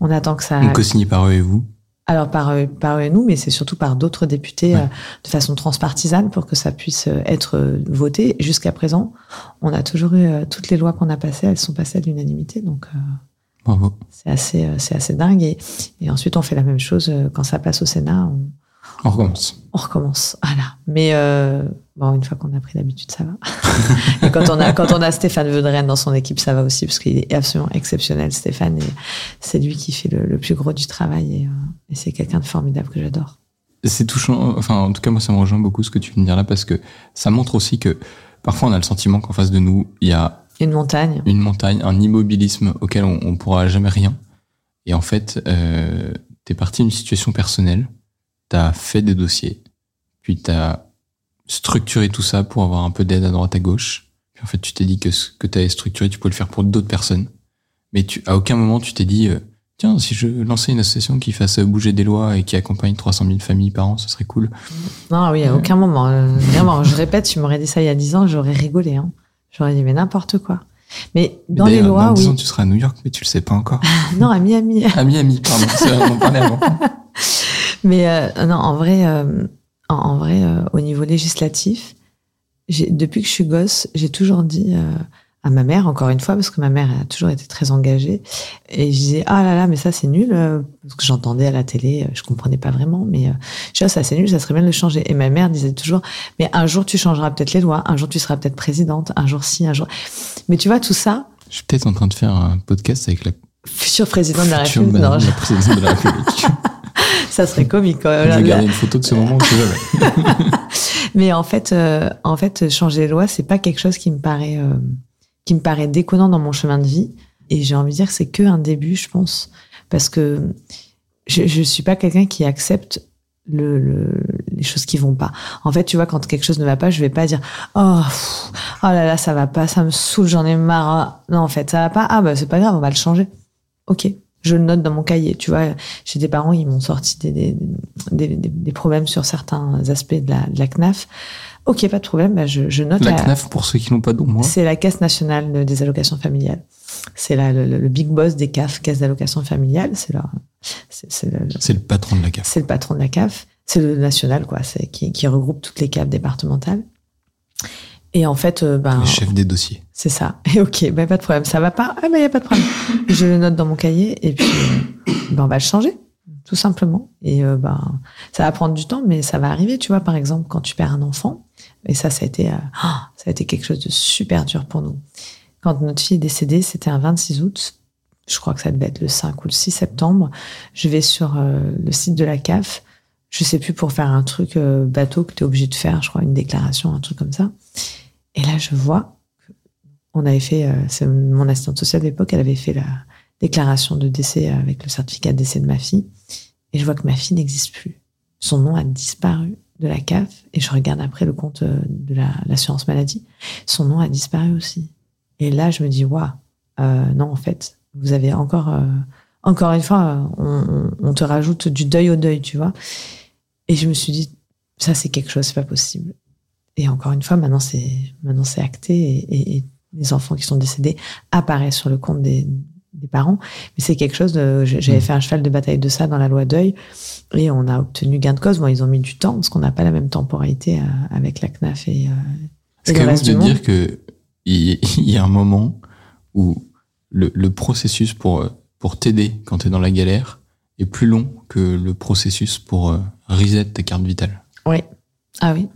on attend que ça. Donc co-signé par eux et vous Alors par eux, par eux et nous, mais c'est surtout par d'autres députés Ouais. euh, de façon transpartisane pour que ça puisse euh, être euh, voté. Jusqu'à présent, on a toujours eu euh, toutes les lois qu'on a passées, elles sont passées à l'unanimité, donc euh, Bravo. c'est assez, euh, c'est assez dingue. Et, et ensuite, on fait la même chose euh, quand ça passe au Sénat, on, On recommence. on recommence. Voilà. Mais euh, bon, une fois qu'on a pris l'habitude, ça va. et quand on a quand on a Stéphane Vedren dans son équipe, ça va aussi parce qu'il est absolument exceptionnel, Stéphane. Et c'est lui qui fait le, le plus gros du travail et, euh, et c'est quelqu'un de formidable que j'adore. C'est touchant, enfin en tout cas moi ça me rejoint beaucoup ce que tu viens de dire là parce que ça montre aussi que parfois on a le sentiment qu'en face de nous il y a Une montagne. une montagne, un immobilisme auquel on, on pourra jamais rien. Et en fait, euh, t'es parti d'une situation personnelle, t'as fait des dossiers, puis t'as structuré tout ça pour avoir un peu d'aide à droite à gauche, Puis en fait, tu t'es dit que ce que tu avais structuré, tu pouvais le faire pour d'autres personnes. Mais tu, à aucun moment, tu t'es dit, euh, tiens, si je lançais une association qui fasse bouger des lois et qui accompagne 300 000 familles par an, ce serait cool. Non, oui, à aucun moment. euh, vraiment, je répète, tu m'aurais dit ça il y a 10 ans, j'aurais rigolé. Hein. J'aurais dit, mais n'importe quoi. Mais dans les lois, dans 10 oui. ans, tu seras à New York, mais tu le sais pas encore. Non, à Miami. à Miami, pardon. C'est vrai, on en parlait avant. Mais euh, non, en vrai, en, en vrai, euh, au niveau législatif, depuis que je suis gosse, j'ai toujours dit euh, à ma mère, encore une fois, parce que ma mère a toujours été très engagée, et je disais ah là là, mais ça c'est nul, euh, parce que j'entendais à la télé, je comprenais pas vraiment, mais je dis, Ah, ça c'est nul, ça serait bien de le changer. Et ma mère disait toujours, mais un jour tu changeras peut-être les lois, un jour tu seras peut-être présidente, un jour si, un jour. Mais tu vois tout ça, Je suis peut-être en train de faire un podcast avec la futur président de la future République, la présidente de la République. Ça serait comique. quand même. je Là, une photo de ce moment, tu vois. Mais en fait, euh, en fait, changer les lois, c'est pas quelque chose qui me paraît, euh, qui me paraît déconnant dans mon chemin de vie. Et j'ai envie de dire que c'est que un début, je pense, parce que je, je suis pas quelqu'un qui accepte le, le- les choses qui vont pas. En fait, tu vois, quand quelque chose ne va pas, je vais pas dire oh, pff, oh là là, ça va pas, ça me saoule, j'en ai marre. Non, en fait, ça va pas. Ah bah c'est pas grave, on va le changer. Ok, je le note dans mon cahier. Tu vois, j'ai des parents, ils m'ont sorti des, des, des, des- problèmes sur certains aspects de la, de la CNAF. Ok, pas de problème, bah, je, je note. La la- CNAF, pour ceux qui n'ont pas d'au moins. c'est la Caisse nationale des allocations familiales. C'est le, le- big boss des CAF, Caisse d'allocations familiales. C'est le, le patron de la CAF. c'est le patron de la CAF. C'est le national, quoi. C'est qui, qui regroupe toutes les CAF départementales. Et en fait, euh, ben, Le chef des dossiers. c'est ça. Et ok, ben pas de problème. Ça va pas? Ah ben y a pas de problème. Je le note dans mon cahier et puis euh, ben on va le changer, tout simplement. Et euh, ben ça va prendre du temps, mais ça va arriver. Tu vois, par exemple, quand tu perds un enfant, et ça, ça a été, euh, ça a été quelque chose de super dur pour nous. Quand notre fille est décédée, c'était un 26 août. Je crois que ça devait être le 5 ou le 6 septembre. Je vais sur le site de la CAF. Je sais plus pour faire un truc bateau que tu es obligé de faire, je crois, une déclaration, un truc comme ça. Et là, je vois on avait fait, euh, c'est mon assistante sociale de l'époque, elle avait fait la déclaration de décès avec le certificat de décès de ma fille. Et je vois que ma fille n'existe plus. Son nom a disparu de la CAF. Et je regarde après le compte euh, de la- l'assurance maladie. Son nom a disparu aussi. Et là, je me dis, waouh, euh, non, en fait, vous avez encore, euh, encore une fois, on- on te rajoute du deuil au deuil, tu vois. Et je me suis dit, ça, c'est quelque chose, c'est pas possible. Et encore une fois, maintenant, c'est, maintenant, c'est acté et, et- et les enfants qui sont décédés apparaissent sur le compte des, des parents. Mais c'est quelque chose de, j'avais Mm. fait un cheval de bataille de ça dans la loi deuil et on a obtenu gain de cause. Bon, ils ont mis du temps parce qu'on n'a pas la même temporalité euh, avec la CNAF et, quand le même reste de dire que il y a un moment où le, le processus pour, pour t'aider quand tu es dans la galère est plus long que le processus pour euh, reset ta carte vitale? Oui. Ah oui.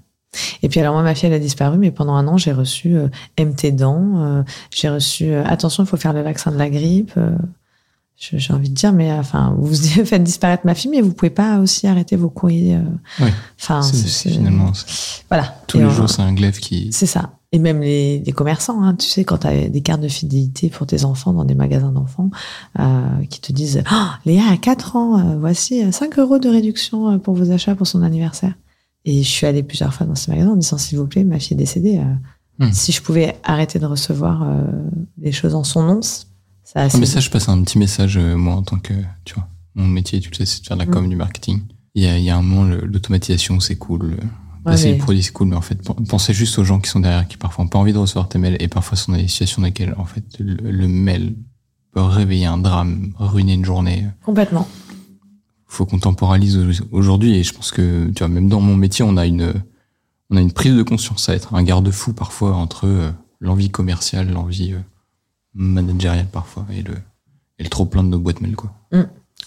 Et puis alors moi ma fille elle a disparu mais pendant un an j'ai reçu euh, MT dents, euh, j'ai reçu euh, attention il faut faire le vaccin de la grippe. euh, j'ai envie de dire mais enfin vous faites disparaître ma fille mais vous pouvez pas aussi arrêter vos courriers. Oui. Enfin finalement, voilà. tous Et les jours, c'est un glaive qui. C'est ça. Et même les, les commerçants, hein, tu sais, quand tu as des cartes de fidélité pour tes enfants dans des magasins d'enfants, euh, qui te disent Ah, Léa a 4 ans, voici euh, 5 euros de réduction pour vos achats pour son anniversaire. Et je suis allée plusieurs fois dans ces magasins en disant S'il vous plaît, ma fille est décédée. euh, Hmm. Si je pouvais arrêter de recevoir euh, des choses en son nom, ça a Ah, mais ça, je passe un petit message, euh, moi, en tant que. Tu vois, mon métier, tu le sais, c'est de faire de la com, Mm. du marketing. Il y a, il y a un moment, l'automatisation, c'est cool. Ouais, passer mais- le produit, c'est cool, mais en fait, pen- pensez juste aux gens qui sont derrière, qui parfois n'ont pas envie de recevoir tes mails et parfois sont dans des situations dans lesquelles, en fait, le, le mail peut réveiller un drame, ruiner une journée. complètement. Faut qu'on temporalise au- aujourd'hui et je pense que tu vois même dans mon métier on a une on a une prise de conscience va être un garde-fou parfois entre euh, l'envie commerciale l'envie euh, managériale parfois et le et le trop plein de nos boîtes mail quoi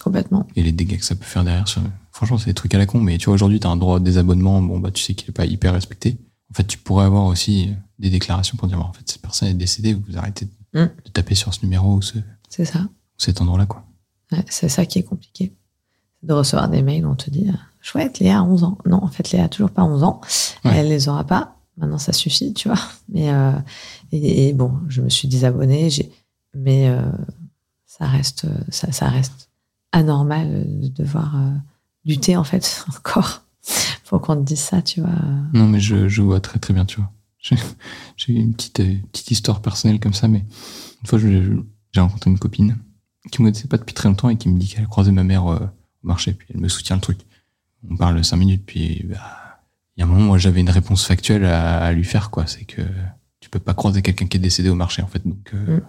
Complètement. et les dégâts que ça peut faire derrière sur- franchement c'est des trucs à la con mais tu vois aujourd'hui tu as un droit de désabonnement bon bah tu sais qu'il est pas hyper respecté en fait tu pourrais avoir aussi euh, des déclarations pour dire bah, en fait cette personne est décédée vous arrêtez de, Mm. de taper sur ce numéro ou, ce, C'est ça. cet endroit là quoi Ouais, c'est ça qui est compliqué. De recevoir des mails où on te dit euh, Chouette, Léa a 11 ans. Non, en fait, Léa a toujours pas 11 ans. Ouais. Elle les aura pas. Maintenant, ça suffit, tu vois. Mais euh, et, et bon, je me suis désabonnée. J'ai, mais euh, ça reste, ça, ça reste anormal de devoir euh, lutter en fait encore. Faut qu'on te dise ça, tu vois. non mais je, je vois très très bien tu vois J'ai une petite, petite histoire personnelle comme ça, mais une fois, j'ai rencontré une copine qui me connaissait pas depuis très longtemps et qui me dit qu'elle a croisé ma mère au marché, puis elle me soutient le truc. On parle cinq minutes, puis bah, il y a un moment, moi, j'avais une réponse factuelle à, à lui faire, quoi. C'est que tu peux pas croiser quelqu'un qui est décédé au marché, en fait. Donc, euh, Mm.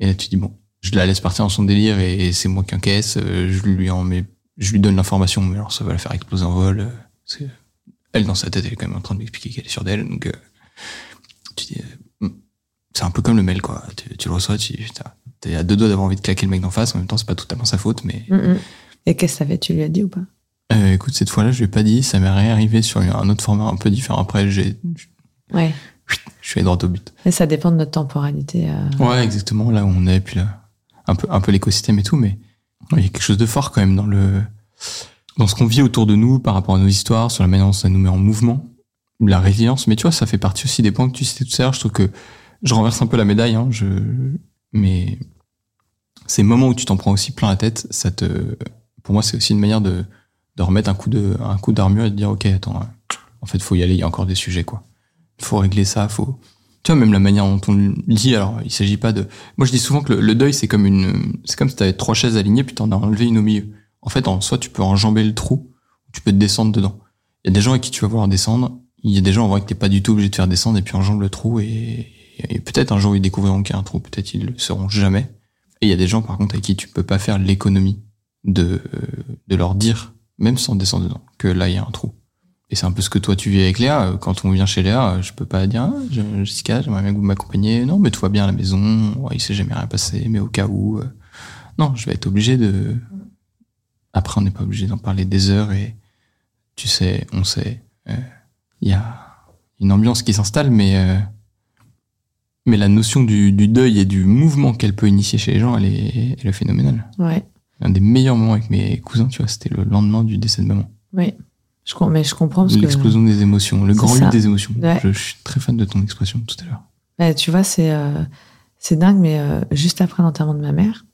Et là, tu dis, bon, je la laisse partir dans son délire et c'est moi qui encaisse, euh, je lui en mets, je lui donne l'information, mais alors ça va la faire exploser en vol. euh, parce que elle, dans sa tête, elle est quand même en train de m'expliquer qu'elle est sûre d'elle. Donc, euh, tu dis, euh, c'est un peu comme le mail, quoi. Tu, tu le reçois, tu t'es à deux doigts d'avoir envie de claquer le mec d'en face. En même temps, c'est pas totalement sa faute, mais Mm, mm. Et qu'est-ce que ça fait Tu lui as dit ou pas? Euh, écoute, cette fois-là, je lui ai pas dit. Ça m'est réarrivé sur un autre format un peu différent. Après, j'ai, Ouais. je suis allé droit au but. Mais ça dépend de notre temporalité. euh. Ouais, exactement. Là où on est, puis là, un peu, un peu l'écosystème et tout, mais il y a quelque chose de fort quand même dans le, dans ce qu'on vit autour de nous par rapport à nos histoires, sur la manière dont ça nous met en mouvement, la résilience. Mais tu vois, ça fait partie aussi des points que tu citais tout à l'heure. Je trouve que je renverse un peu la médaille, hein, je, mais ces moments où tu t'en prends aussi plein la tête, ça te, pour moi, c'est aussi une manière de, de remettre un coup de, un coup d'armure et de dire, ok, attends, hein, en fait, faut y aller, il y a encore des sujets, quoi. Faut régler ça, faut, tu vois, même la manière dont on le dit, alors, il s'agit pas de, moi, je dis souvent que le, deuil, c'est comme une, c'est comme si t'avais trois chaises alignées, puis t'en as enlevé une au milieu. En fait, en tu peux enjamber le trou, ou tu peux te descendre dedans. Il y a des gens avec qui tu vas vouloir descendre, il y a des gens, en vrai, que t'es pas du tout obligé de faire descendre, et puis enjambe le trou, et, peut-être un jour, ils découvriront qu'il y a un trou, peut-être ils le sauront jamais. Et il y a des gens, par contre, avec qui tu peux pas faire l'économie de, de leur dire, même sans descendre dedans, que là, il y a un trou. Et c'est un peu ce que toi tu vis avec Léa. Euh, Quand on vient chez Léa, euh, je peux pas dire, ah, je- Jessica, j'aimerais bien que vous m'accompagniez. Non, mais tout va bien à la maison. Il s'est jamais rien passé, mais au cas où. euh, Non, je vais être obligé de. Après, on n'est pas obligé d'en parler des heures et tu sais, on sait. euh, Il y a une ambiance qui s'installe, mais. euh, Mais la notion du, du deuil et du mouvement qu'elle peut initier chez les gens, elle est, elle est phénoménale. Ouais. Un des meilleurs moments avec mes cousins, tu vois, c'était le lendemain du décès de maman. Oui. Je, mais je comprends que. L'explosion des émotions, le grand huit des émotions. Ouais. Je, je suis très fan de ton expression tout à l'heure. Tu vois, c'est euh, c'est dingue, mais euh, juste après l'enterrement de ma mère,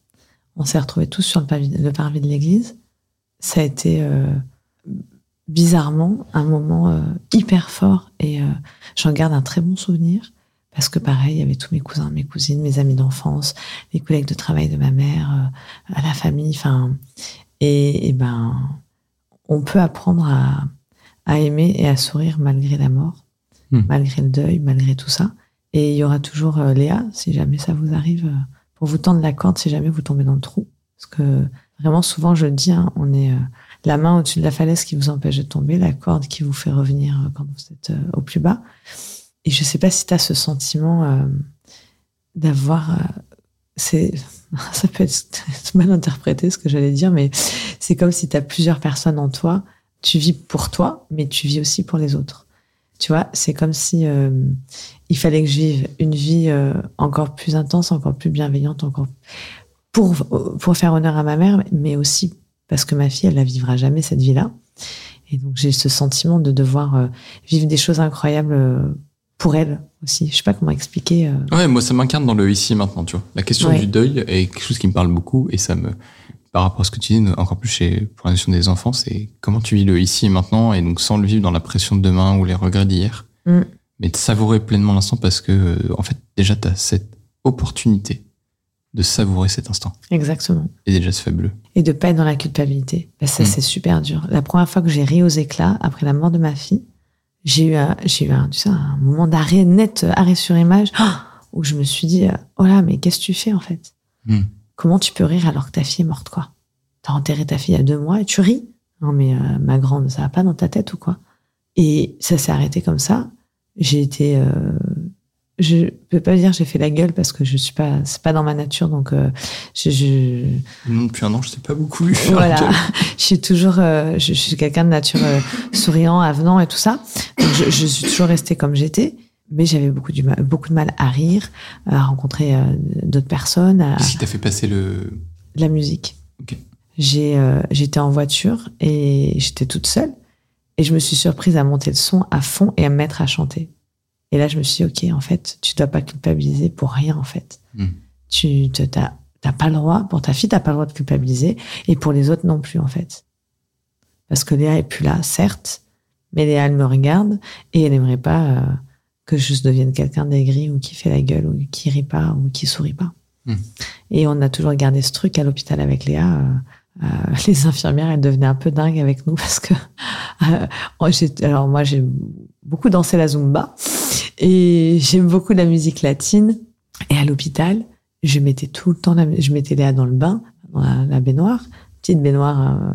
on s'est retrouvés tous sur le, parvis de l'église. Ça a été euh, bizarrement un moment hyper fort et j'en garde un très bon souvenir parce que pareil, il y avait tous mes cousins, mes cousines, mes amis d'enfance, les collègues de travail de ma mère, euh, à la famille, enfin, et, et ben, on peut apprendre à, à aimer et à sourire malgré la mort, Hmm. malgré le deuil, malgré tout ça. Et il y aura toujours euh, Léa, si jamais ça vous arrive, euh, pour vous tendre la corde si jamais vous tombez dans le trou. Parce que vraiment, souvent, je le dis, hein, on est euh, la main au-dessus de la falaise qui vous empêche de tomber, la corde qui vous fait revenir quand vous êtes au plus bas. Et je sais pas si tu as ce sentiment euh, d'avoir. euh, c'est, ça peut être mal interprété ce que j'allais dire, mais c'est comme si tu as plusieurs personnes en toi. Tu vis pour toi, mais tu vis aussi pour les autres. Tu vois, c'est comme si euh, il fallait que je vive une vie euh, encore plus intense, encore plus bienveillante, encore pour pour faire honneur à ma mère, mais aussi parce que ma fille, elle la vivra jamais cette vie-là. Et donc j'ai ce sentiment de devoir euh, vivre des choses incroyables euh, pour elle aussi. Je sais pas comment expliquer. euh. Ouais, moi, ça m'incarne dans le ici et maintenant, tu vois. La question Ouais. du deuil est quelque chose qui me parle beaucoup et ça me, par rapport à ce que tu dis, encore plus chez, pour la notion des enfants, c'est comment tu vis le ici et maintenant et donc sans le vivre dans la pression de demain ou les regrets d'hier. Mm. Mais de savourer pleinement l'instant parce que, euh, en fait, déjà, tu as cette opportunité de savourer cet instant. Exactement. Et déjà, c'est fabuleux. Et de pas être dans la culpabilité. Bah, ça, Mm. c'est super dur. La première fois que j'ai ri aux éclats après la mort de ma fille, j'ai eu un, j'ai eu un, tu sais, un moment d'arrêt net, euh, arrêt sur image, où je me suis dit, euh, oh là, mais qu'est-ce que tu fais en fait? Mm. Comment tu peux rire alors que ta fille est morte, quoi? T'as enterré ta fille il y a deux mois et tu ris? Non, mais euh, ma grande, ça va pas dans ta tête ou quoi? Et ça s'est arrêté comme ça. J'ai été. euh, je peux pas dire j'ai fait la gueule parce que je suis pas. C'est pas dans ma nature, donc euh, je, je, Non, depuis un an, je t'ai pas beaucoup lu. faire voilà, je suis toujours, euh, je, je suis quelqu'un de nature euh, souriant, avenant et tout ça. Donc je, je suis toujours restée comme j'étais, mais j'avais beaucoup du mal, beaucoup de mal à rire, à rencontrer d'autres personnes, à Qu'est-ce qui t'a fait passer le. la musique. J'ai, j'étais en voiture et j'étais toute seule et je me suis surprise à monter le son à fond et à me mettre à chanter. Et là, je me suis dit, ok, en fait, tu dois pas culpabiliser pour rien, en fait. Hmm. Tu t'as pas le droit, pour ta fille, t'as pas le droit de culpabiliser, et pour les autres non plus, en fait. Parce que Léa est plus là, certes, mais Léa, elle me regarde, et elle aimerait pas euh, que je devienne quelqu'un d'aigri ou qui fait la gueule ou qui rit pas ou qui sourit pas. Hmm. Et on a toujours gardé ce truc à l'hôpital avec Léa. euh, euh, les infirmières, elles devenaient un peu dingues avec nous parce que euh, j'ai- alors moi j'ai beaucoup dansé la zumba et j'aime beaucoup la musique latine. Et à l'hôpital, je mettais tout le temps la, je mettais Léa dans le bain, dans la, la baignoire, petite baignoire, euh,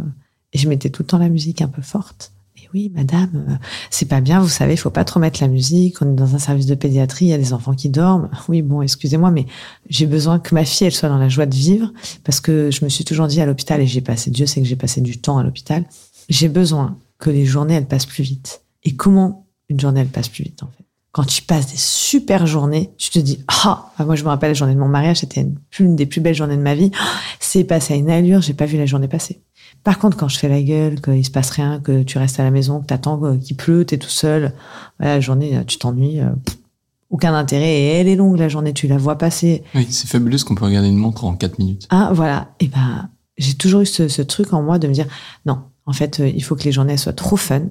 et je mettais tout le temps la musique un peu forte. Et oui, madame, euh, c'est pas bien, vous savez, il faut pas trop mettre la musique. On est dans un service de pédiatrie, il y a des enfants qui dorment. Oui, bon, excusez-moi, mais j'ai besoin que ma fille, elle soit dans la joie de vivre, parce que je me suis toujours dit à l'hôpital, et j'ai passé, Dieu sait que j'ai passé du temps à l'hôpital, j'ai besoin que les journées, elles passent plus vite. Et comment une journée, elle passe plus vite, en fait? Quand tu passes des super journées, tu te dis, ah, moi je me rappelle la journée de mon mariage, c'était une, une des plus belles journées de ma vie. Ah, C'est passé à une allure, j'ai pas vu la journée passer. Par contre, quand je fais la gueule, qu'il se passe rien, que tu restes à la maison, que t'attends euh, qu'il pleut, t'es tout seul, voilà, la journée, euh, tu t'ennuies, euh, aucun intérêt. Et elle est longue, la journée, tu la vois passer. Oui, c'est fabuleux ce qu'on peut regarder une montre en 4 minutes. Ah, voilà. Et ben, j'ai toujours eu ce, ce truc en moi de me dire, non, en fait, il faut que les journées soient trop fun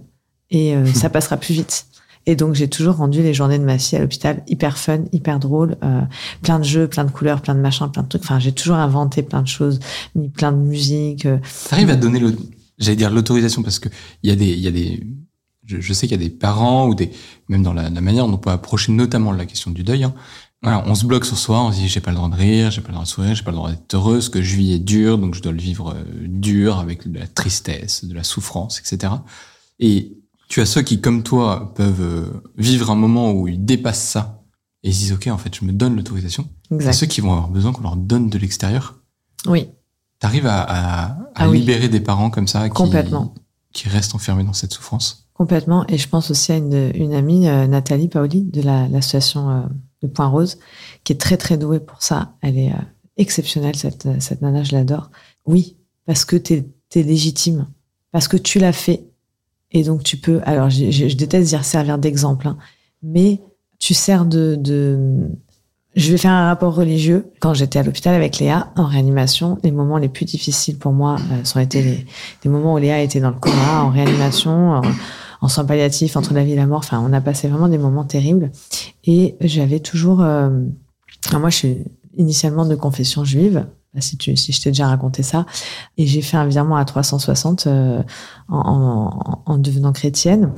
et euh, ça passera plus vite. Et donc, j'ai toujours rendu les journées de ma fille à l'hôpital hyper fun, hyper drôle, euh, plein de jeux, plein de couleurs, plein de machins, plein de trucs. Enfin, j'ai toujours inventé plein de choses, mis plein de musique. euh, T'arrives à donner j'allais dire l'autorisation parce que il y a des, il y a des, je, sais qu'il y a des parents ou des, même dans la, manière dont on peut approcher notamment la question du deuil. Hein. On se bloque sur soi, on se dit j'ai pas le droit de rire, j'ai pas le droit de sourire, j'ai pas le droit d'être heureux, ce que je vis est dur, donc je dois le vivre euh, dur avec de la tristesse, de la souffrance, etc. Et tu as ceux qui, comme toi, peuvent euh, vivre un moment où ils dépassent ça et ils se disent ok en fait je me donne l'autorisation. Et exact. ceux qui vont avoir besoin qu'on leur donne de l'extérieur. Oui, T'arrives à, à, à Ah oui. libérer des parents comme ça qui, Complètement. qui restent enfermés dans cette souffrance? complètement. Et je pense aussi à une, une amie, euh, Nathalie Paoli, de la- l'association euh, de Point Rose, qui est très très douée pour ça. Elle est exceptionnelle, cette, cette nana, je l'adore. Oui, parce que t'es es légitime, parce que tu l'as fait. Et donc tu peux, alors je, je- je déteste dire servir d'exemple, hein, mais tu sers de, de... Je vais faire un rapport religieux. Quand j'étais à l'hôpital avec Léa, en réanimation, les moments les plus difficiles pour moi euh, sont été les, moments où Léa était dans le coma, en réanimation, en, en soins palliatifs, entre la vie et la mort. Enfin, on a passé vraiment des moments terribles. Et j'avais toujours... euh, moi, je suis initialement de confession juive, si, tu, si je t'ai déjà raconté ça. Et j'ai fait un virement à 360 euh, en, en, en devenant chrétienne.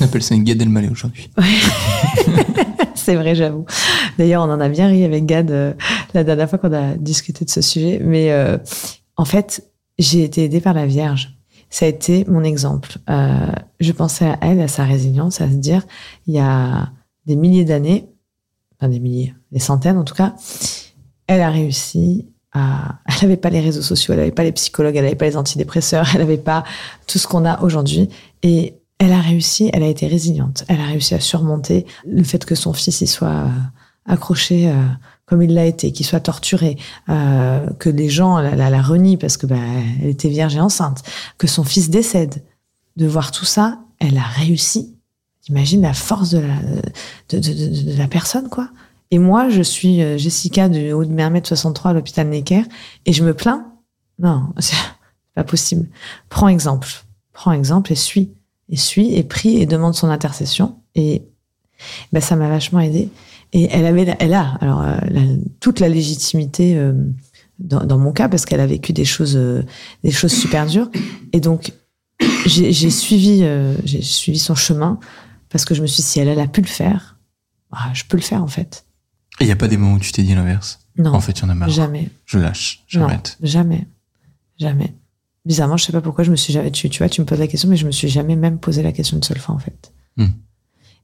On appelle ça une Gad Elmaleh aujourd'hui. C'est vrai, j'avoue. D'ailleurs, on en a bien ri avec Gad euh, la dernière fois qu'on a discuté de ce sujet. Mais euh, en fait, j'ai été aidée par la Vierge. Ça a été mon exemple. Euh, je pensais à elle, à sa résilience, à se dire, il y a des milliers d'années, enfin des milliers, des centaines en tout cas, elle a réussi. Elle n'avait pas les réseaux sociaux, elle n'avait pas les psychologues, elle n'avait pas les antidépresseurs, elle n'avait pas tout ce qu'on a aujourd'hui. Et elle a réussi, elle a été résiliente. Elle a réussi à surmonter le fait que son fils y soit euh, accroché euh, comme il l'a été, qu'il soit torturé, euh, que les gens la, la, renient parce que bah, elle était vierge et enceinte, que son fils décède. De voir tout ça, elle a réussi. Imagine la force de la, de la personne, quoi. Et moi, je suis euh, Jessica du haut de mes 1m63 à l'hôpital Necker et je me plains. Non, c'est pas possible. Prends exemple. Prends exemple et suis. Et suis et prie et demande son intercession. Et ben, ça m'a vachement aidé. Et elle avait, elle a alors euh, toute la légitimité euh, dans, dans, mon cas parce qu'elle a vécu des choses, euh, des choses super dures. Et donc j'ai suivi, euh, j'ai suivi son chemin parce que je me suis dit si elle, elle a pu le faire, bah, je peux le faire en fait. Et il n'y a pas des moments où tu t'es dit l'inverse Non. En fait, il y en a marre. Jamais. Je lâche, j'arrête. Jamais. Jamais. Bizarrement, je sais pas pourquoi je me suis jamais. Tu, tu vois, tu me poses la question, mais je me suis jamais même posé la question une seule fois en fait. Hmm.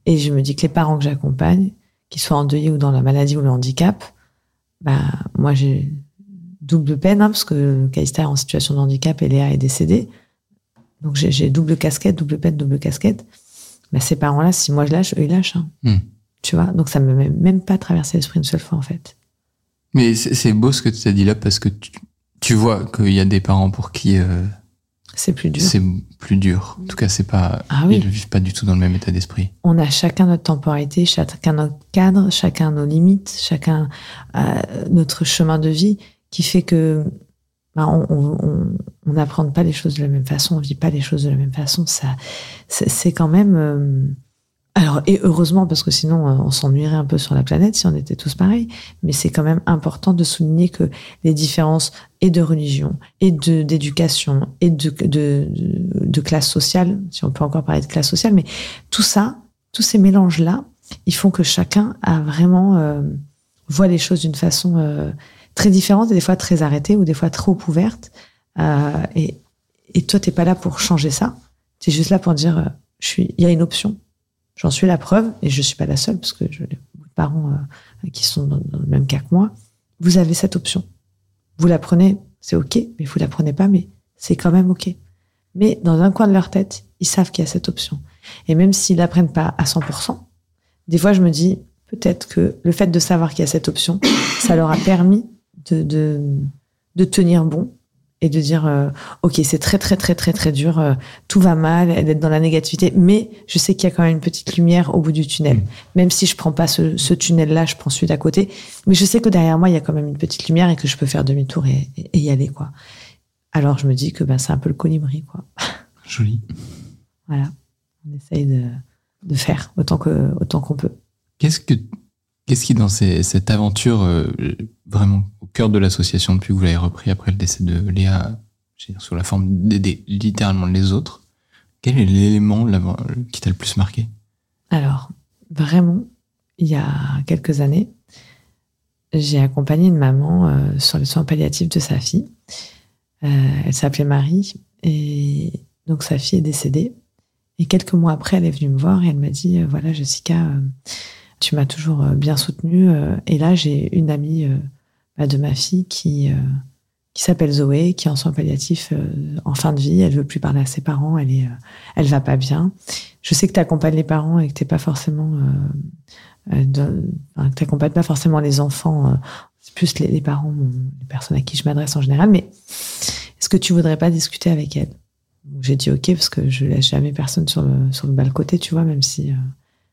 Et je me dis que les parents que j'accompagne, qu'ils soient endeuillés ou dans la maladie ou le handicap, bah moi j'ai double peine hein, parce que Kaista est en situation de handicap et Léa est décédée. Donc j'ai double casquette, double peine, double casquette. Bah, ces parents-là, si moi je lâche, eux ils lâchent. Hein. Hmm. Tu vois, donc ça me met même pas traversé l'esprit une seule fois en fait. Mais c'est beau ce que tu as dit là parce que tu, tu vois qu'il y a des parents pour qui euh, c'est plus dur. C'est plus dur. En tout cas, c'est pas. Ah oui. Ils ne vivent pas du tout dans le même état d'esprit. On a chacun notre temporalité, chacun notre cadre, chacun nos limites, chacun euh, notre chemin de vie qui fait que bah, on n'apprend pas les choses de la même façon, on vit pas les choses de la même façon. Ça, c'est quand même euh, Alors, et heureusement, parce que sinon, euh, on s'ennuierait un peu sur la planète si on était tous pareils. Mais c'est quand même important de souligner que les différences et de religion, et de d'éducation, et de, de, de, classe sociale, si on peut encore parler de classe sociale, mais tout ça, tous ces mélanges-là, ils font que chacun a vraiment euh, voit les choses d'une façon euh, très différente, et des fois très arrêtée, ou des fois trop ouverte. Euh, et, et toi, t'es pas là pour changer ça. Tu es juste là pour dire, euh, je suis, il y a une option J'en suis la preuve, et je suis pas la seule, parce que j'ai beaucoup de parents euh, qui sont dans, le même cas que moi. Vous avez cette option. Vous la prenez, c'est OK, mais vous la prenez pas, mais c'est quand même OK. Mais dans un coin de leur tête, ils savent qu'il y a cette option. Et même s'ils la prennent pas à 100%, des fois, je me dis, peut-être que le fait de savoir qu'il y a cette option, ça leur a permis de, de tenir bon et de dire euh, ok c'est très très très très très dur euh, tout va mal d'être dans la négativité mais je sais qu'il y a quand même une petite lumière au bout du tunnel. Mm. même si je prends pas ce, ce tunnel là je prends celui d'à côté mais je sais que derrière moi il y a quand même une petite lumière et que je peux faire demi-tour et, et, y aller quoi. Alors je me dis que ben c'est un peu le colibri quoi. Joli. Voilà. On essaye de, de faire autant que autant qu'on peut. Qu'est-ce que Qu'est-ce qui, dans cette aventure, euh, vraiment au cœur de l'association, depuis que vous l'avez repris après le décès de Léa, sous la forme d'aider littéralement les autres, quel est l'élément qui t'a le plus marqué? Alors, vraiment, il y a quelques années, j'ai accompagné une maman euh, sur les soins palliatifs de sa fille. Euh, elle s'appelait Marie, et donc sa fille est décédée. Et quelques mois après, elle est venue me voir et elle m'a dit, voilà, Jessica tu m'as toujours euh, bien soutenue. Euh, et là, j'ai une amie euh, bah, de ma fille qui, qui s'appelle Zoé, qui est en soins palliatifs en fin de vie. Elle veut plus parler à ses parents. Elle est, elle va pas bien. Je sais que tu accompagnes les parents et que t'es pas forcément, que t'accompagnes pas forcément les enfants. c'est plus les, parents, les personnes à qui je m'adresse en général. Mais est-ce que tu voudrais pas discuter avec elle? J'ai dit ok parce que je laisse jamais personne sur le sur le côté, tu vois, même si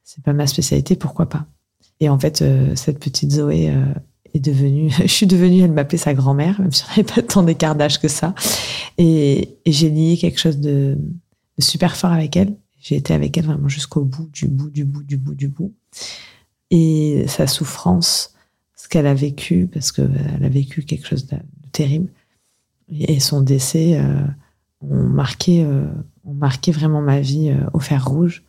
c'est pas ma spécialité, pourquoi pas Et en fait, euh, cette petite Zoé euh, est devenue, je suis devenue, elle m'appelait sa grand-mère, même si on n'avait pas tant d'écart d'âge que ça. Et, j'ai lié quelque chose de, super fort avec elle. J'ai été avec elle vraiment jusqu'au bout, du bout, du bout, du bout, du bout. Et sa souffrance, ce qu'elle a vécu, parce qu'elle a vécu quelque chose de, terrible, et son décès euh, ont marqué, ont marqué vraiment ma vie au fer rouge.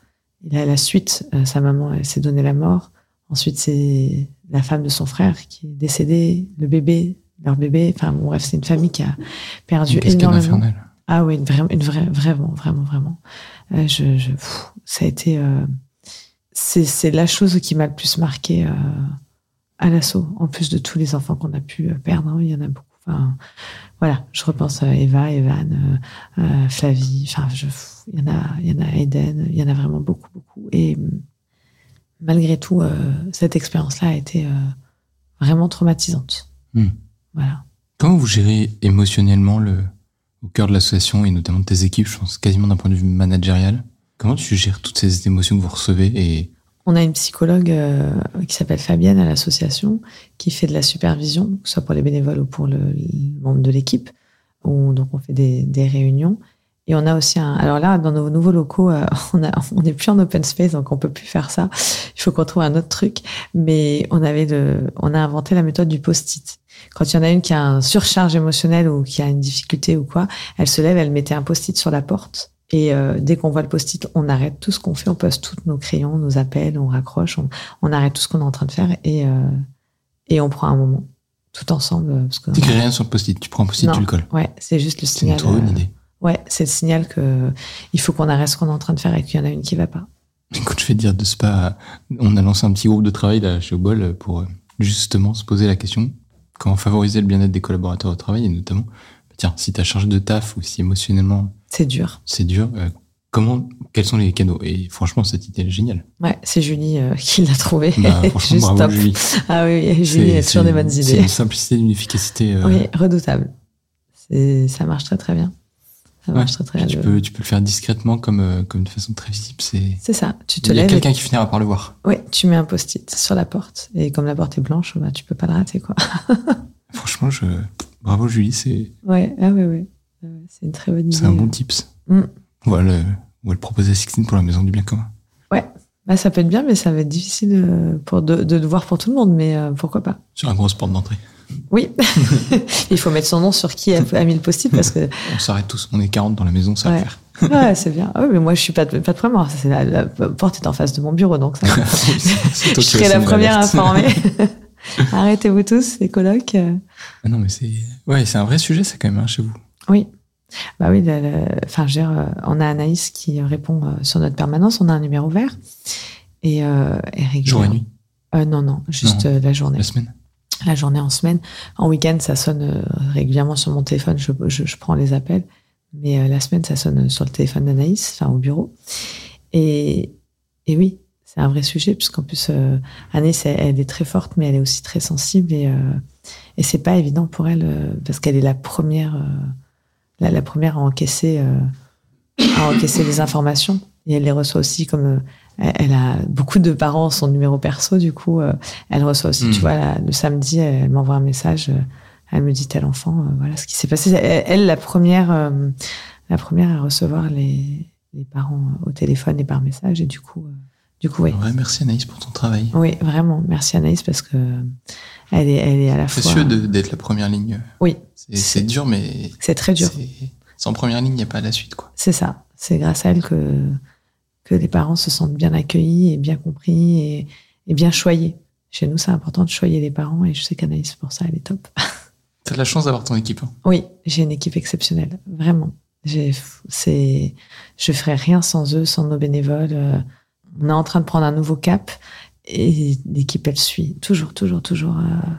Et là, la suite, euh, sa maman, elle s'est donné la mort. Ensuite, c'est la femme de son frère qui est décédée, le bébé, leur bébé. Enfin, bon, bref, c'est une famille qui a perdu énormément. Ah oui, une, vraie, une vraie, vraiment, vraiment, vraiment. Euh, je, je ça a été, euh, c'est la chose qui m'a le plus marqué euh, à l'assaut. En plus de tous les enfants qu'on a pu perdre, hein, il y en a beaucoup. Enfin, voilà, je repense à Eva, Evan, euh, Flavie. Enfin, je, il y en a, il y en a Eden, il y en a vraiment beaucoup, beaucoup. Et malgré tout, euh, cette expérience-là a été euh, vraiment traumatisante. Hmm. Voilà. Comment vous gérez émotionnellement le, au cœur de l'association et notamment de tes équipes, je pense quasiment d'un point de vue managérial? Comment tu gères toutes ces émotions que vous recevez et on a une psychologue euh, qui s'appelle Fabienne à l'association qui fait de la supervision, que ce soit pour les bénévoles ou pour le, membre de l'équipe. Donc on fait des, des réunions et on a aussi un. Alors là, dans nos nouveaux locaux, euh, on a, on n'est plus en open space, donc on peut plus faire ça. Il faut qu'on trouve un autre truc. Mais on avait le, on a inventé la méthode du post-it. Quand il y en a une qui a un surcharge émotionnelle ou qui a une difficulté ou quoi, elle se lève, elle mettait un post-it sur la porte. Et euh, dès qu'on voit le post-it, on arrête tout ce qu'on fait, on pose tous nos crayons, nos appels, on raccroche, on, on arrête tout ce qu'on est en train de faire et, euh, et on prend un moment tout ensemble. Tu n'écris rien sur le post-it, tu prends un post-it, tu le colles. Ouais, c'est juste le signal. C'est une idée. Ouais, c'est le signal que il faut qu'on arrête ce qu'on est en train de faire et qu'il y en a une qui va pas. Écoute, je vais te dire de spa, on a lancé un petit groupe de travail là chez Obol pour euh, justement se poser la question comment favoriser le bien-être des collaborateurs au travail et notamment, bah, tiens, si tu as charge de taf ou si émotionnellement c'est dur, c'est dur. Euh, comment, quels sont les canaux? Et franchement, cette idée est géniale. Ouais, c'est Julie euh, qui l'a trouvé. Bah, Juste bravo, top. Julie. Ah oui, Julie a toujours des bonnes C'est idées. une simplicité, une efficacité. euh, Oui, redoutable. C'est- Ça marche très très bien. Ouais. très tu, peux, tu peux le faire discrètement comme, euh, comme de façon très visible. C'est C'est ça. Tu te il y a et- quelqu'un qui finira par le voir. Ouais, tu mets un post-it sur la porte et comme la porte est blanche, bah tu peux pas le rater quoi. Franchement, je bravo Julie, c'est Ouais, ah ouais ouais. Ah C'est une très bonne idée. c'est un bon tips. Mm. On va le, on va le proposer à Sixtine pour la maison du bien commun. Ouais, Bah, ça peut être bien, mais ça va être difficile euh, pour de, de le voir pour tout le monde, mais euh, pourquoi pas. Sur un gros porte d'entrée. Oui, il faut mettre son nom sur qui a, a mis le post-it parce que On s'arrête tous. On est 40 dans la maison, ça va Ouais. faire. ouais, c'est bien. Oui, mais moi je suis pas de, pas de c'est la, la porte est en face de mon bureau, donc ça. je serai la première informée. Arrêtez-vous tous, les colocs. Ah non, mais c'est ouais, c'est un vrai sujet, ça quand même hein, chez vous. Oui. Bah oui, le- le- enfin, je veux dire, euh, on a Anaïs qui répond euh, sur notre permanence, on a un numéro vert. Et, euh, et régulièrement- Jour et nuit, Euh, non, non, juste Non. la journée. la semaine. La journée en semaine. En week-end, ça sonne euh, régulièrement sur mon téléphone, je, je, prends les appels. Mais euh, la semaine, ça sonne sur le téléphone d'Anaïs, enfin au bureau. Et, et oui, c'est un vrai sujet, puisqu'en plus, euh, Anaïs, elle, est très forte, mais elle est aussi très sensible. Et, euh, et c'est pas évident pour elle, parce qu'elle est la première, la, la première à encaisser, à encaisser les informations. Et elle les reçoit aussi comme. Elle, a beaucoup de parents son numéro perso, du coup, euh, elle reçoit aussi, tu vois, la- le samedi, elle, elle m'envoie un message. euh, elle me dit tel enfant, euh, voilà ce qui s'est passé. Elle, elle, la première, la première à recevoir les, les parents au téléphone et par message. Et du coup, du coup, oui. Ouais, merci Anaïs pour ton travail. Oui, vraiment. Merci Anaïs parce que elle est, elle est à la fois. Précieux de- d'être la première ligne. Oui, C'est dur, mais c'est très dur. sans première ligne, il n'y a pas la suite, quoi. C'est ça. C'est grâce à elle que, que les parents se sentent bien accueillis et bien compris et, et bien choyés. Chez nous, c'est important de choyer les parents et je sais qu'Anaïs, pour ça, elle est top. T'as de la chance d'avoir ton équipe. hein. Oui, j'ai une équipe exceptionnelle, vraiment. C'est, je ferais rien sans eux, sans nos bénévoles. Euh, On est en train de prendre un nouveau cap et l'équipe, elle suit. Toujours, toujours, toujours. euh,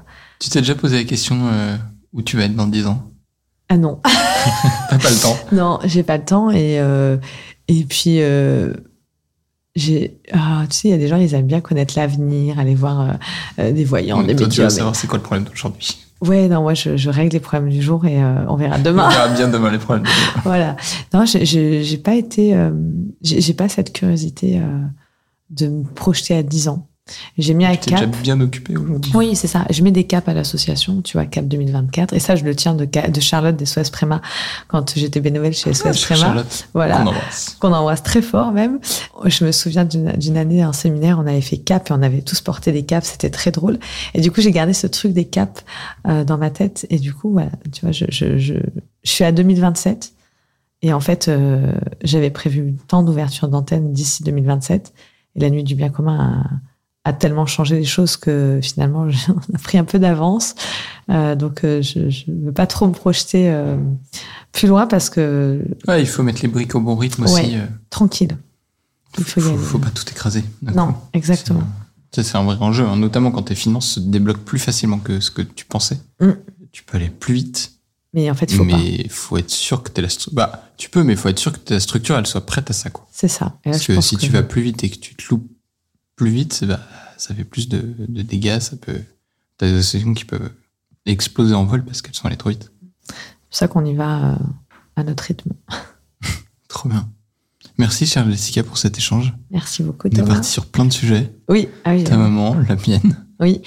Tu t'es déjà posé la question euh, où tu vas être dans 10 ans? Ah non, T'as pas le temps. non, j'ai pas le temps et euh, et puis euh, j'ai, ah, tu sais, il y a des gens, ils aiment bien connaître l'avenir, aller voir euh, euh, des voyants, des Toi, tu vas médiums. savoir c'est quoi le problème d'aujourd'hui. Ouais, non, moi, je, je règle les problèmes du jour et euh, on verra On demain. verra bien demain les problèmes. voilà. Non, j'ai- pas été, euh, j'ai pas cette curiosité de me projeter à 10 ans. J'ai mis un Tu t'es déjà cap. bien occupé aujourd'hui. Oui, c'est ça. Je mets des caps à l'association, tu vois, cap 2024. Et ça, je le tiens de, de Charlotte des SOS Préma quand j'étais bénévole chez SOS Préma. Charlotte, Voilà. qu'on embrasse. qu'on embrasse très fort même. Je me souviens d'une d'une année, un séminaire, on avait fait cap et on avait tous porté des caps, c'était très drôle. Et du coup, j'ai gardé ce truc des caps euh, dans ma tête. Et du coup, voilà, tu vois, je, je, je, je suis à 2027. Et en fait, euh, j'avais prévu tant d'ouverture d'antenne d'ici 2027. Et la nuit du bien commun a, a tellement changé les choses que finalement, on a pris un peu d'avance. Euh, donc, euh, je ne veux pas trop me projeter euh, plus loin parce que Ouais, il faut mettre les briques au bon rythme aussi. Ouais. tranquille. Il faut pas tout écraser. Non, exactement. Ça, c'est un vrai enjeu, hein, notamment quand tes finances se débloquent plus facilement que ce que tu pensais. Mm. Tu peux aller plus vite, Mais en fait, il faut pas. mais faut être sûr que t'es la Bah, tu peux, mais faut être sûr que ta structure, elle soit prête à ça, quoi. C'est ça. Là, Parce que si tu vas plus vite et que tu te loupes plus vite, bah, ça fait plus de, de dégâts, ça peut. T'as des associations qui peuvent exploser en vol parce qu'elles sont allées trop vite. C'est pour ça qu'on y va euh, à notre rythme. Trop bien. Merci, chère Jessica, pour cet échange. Merci beaucoup, On est parti sur plein de sujets. Oui, ah oui, Ta maman, la mienne, oui,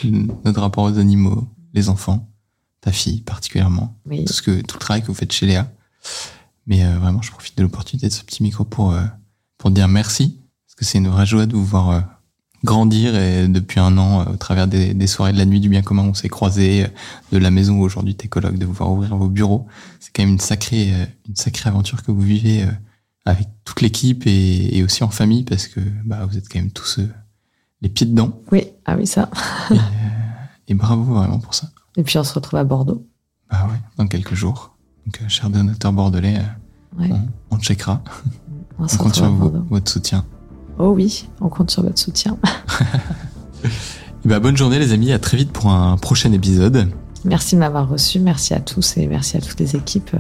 notre rapport aux animaux, les enfants, ta fille particulièrement, oui. tout, ce que, tout le travail que vous faites chez Léa. Mais euh, vraiment, je profite de l'opportunité de ce petit micro pour, euh, pour dire merci, parce que c'est une vraie joie de vous voir euh, grandir et depuis un an, euh, au travers des, des soirées de la nuit du bien commun, on s'est croisés, euh, de la maison où aujourd'hui t'es coloc, de vous voir ouvrir vos bureaux. C'est quand même une sacrée, euh, une sacrée aventure que vous vivez avec toute l'équipe et, et aussi en famille, parce que bah, vous êtes quand même tous euh, les pieds dedans. Oui, ah oui, ça. Et, euh, et bravo vraiment pour ça. Et puis on se retrouve à Bordeaux. Bah ouais, dans quelques jours. Donc, euh, cher donateur bordelais, Ouais, on, on checkera. on On compte sur votre soutien. Oh oui, on compte sur votre soutien. Et bah, bonne journée les amis, à très vite pour un prochain épisode. Merci de m'avoir reçu. Merci à tous et merci à toutes les équipes. euh,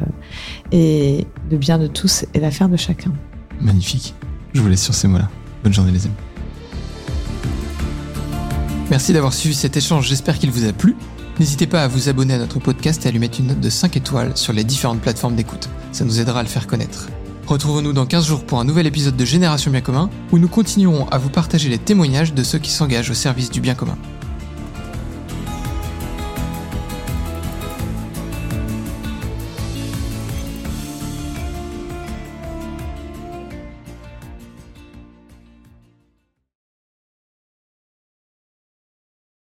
Et le bien de tous est l'affaire de chacun. Magnifique. Je vous laisse sur ces mots-là. Bonne journée les amis. Merci d'avoir suivi cet échange, j'espère qu'il vous a plu. N'hésitez pas à vous abonner à notre podcast et à lui mettre une note de 5 étoiles sur les différentes plateformes d'écoute. Ça nous aidera à le faire connaître. Retrouvons-nous dans 15 jours pour un nouvel épisode de Génération Bien Commun, où nous continuerons à vous partager les témoignages de ceux qui s'engagent au service du bien commun.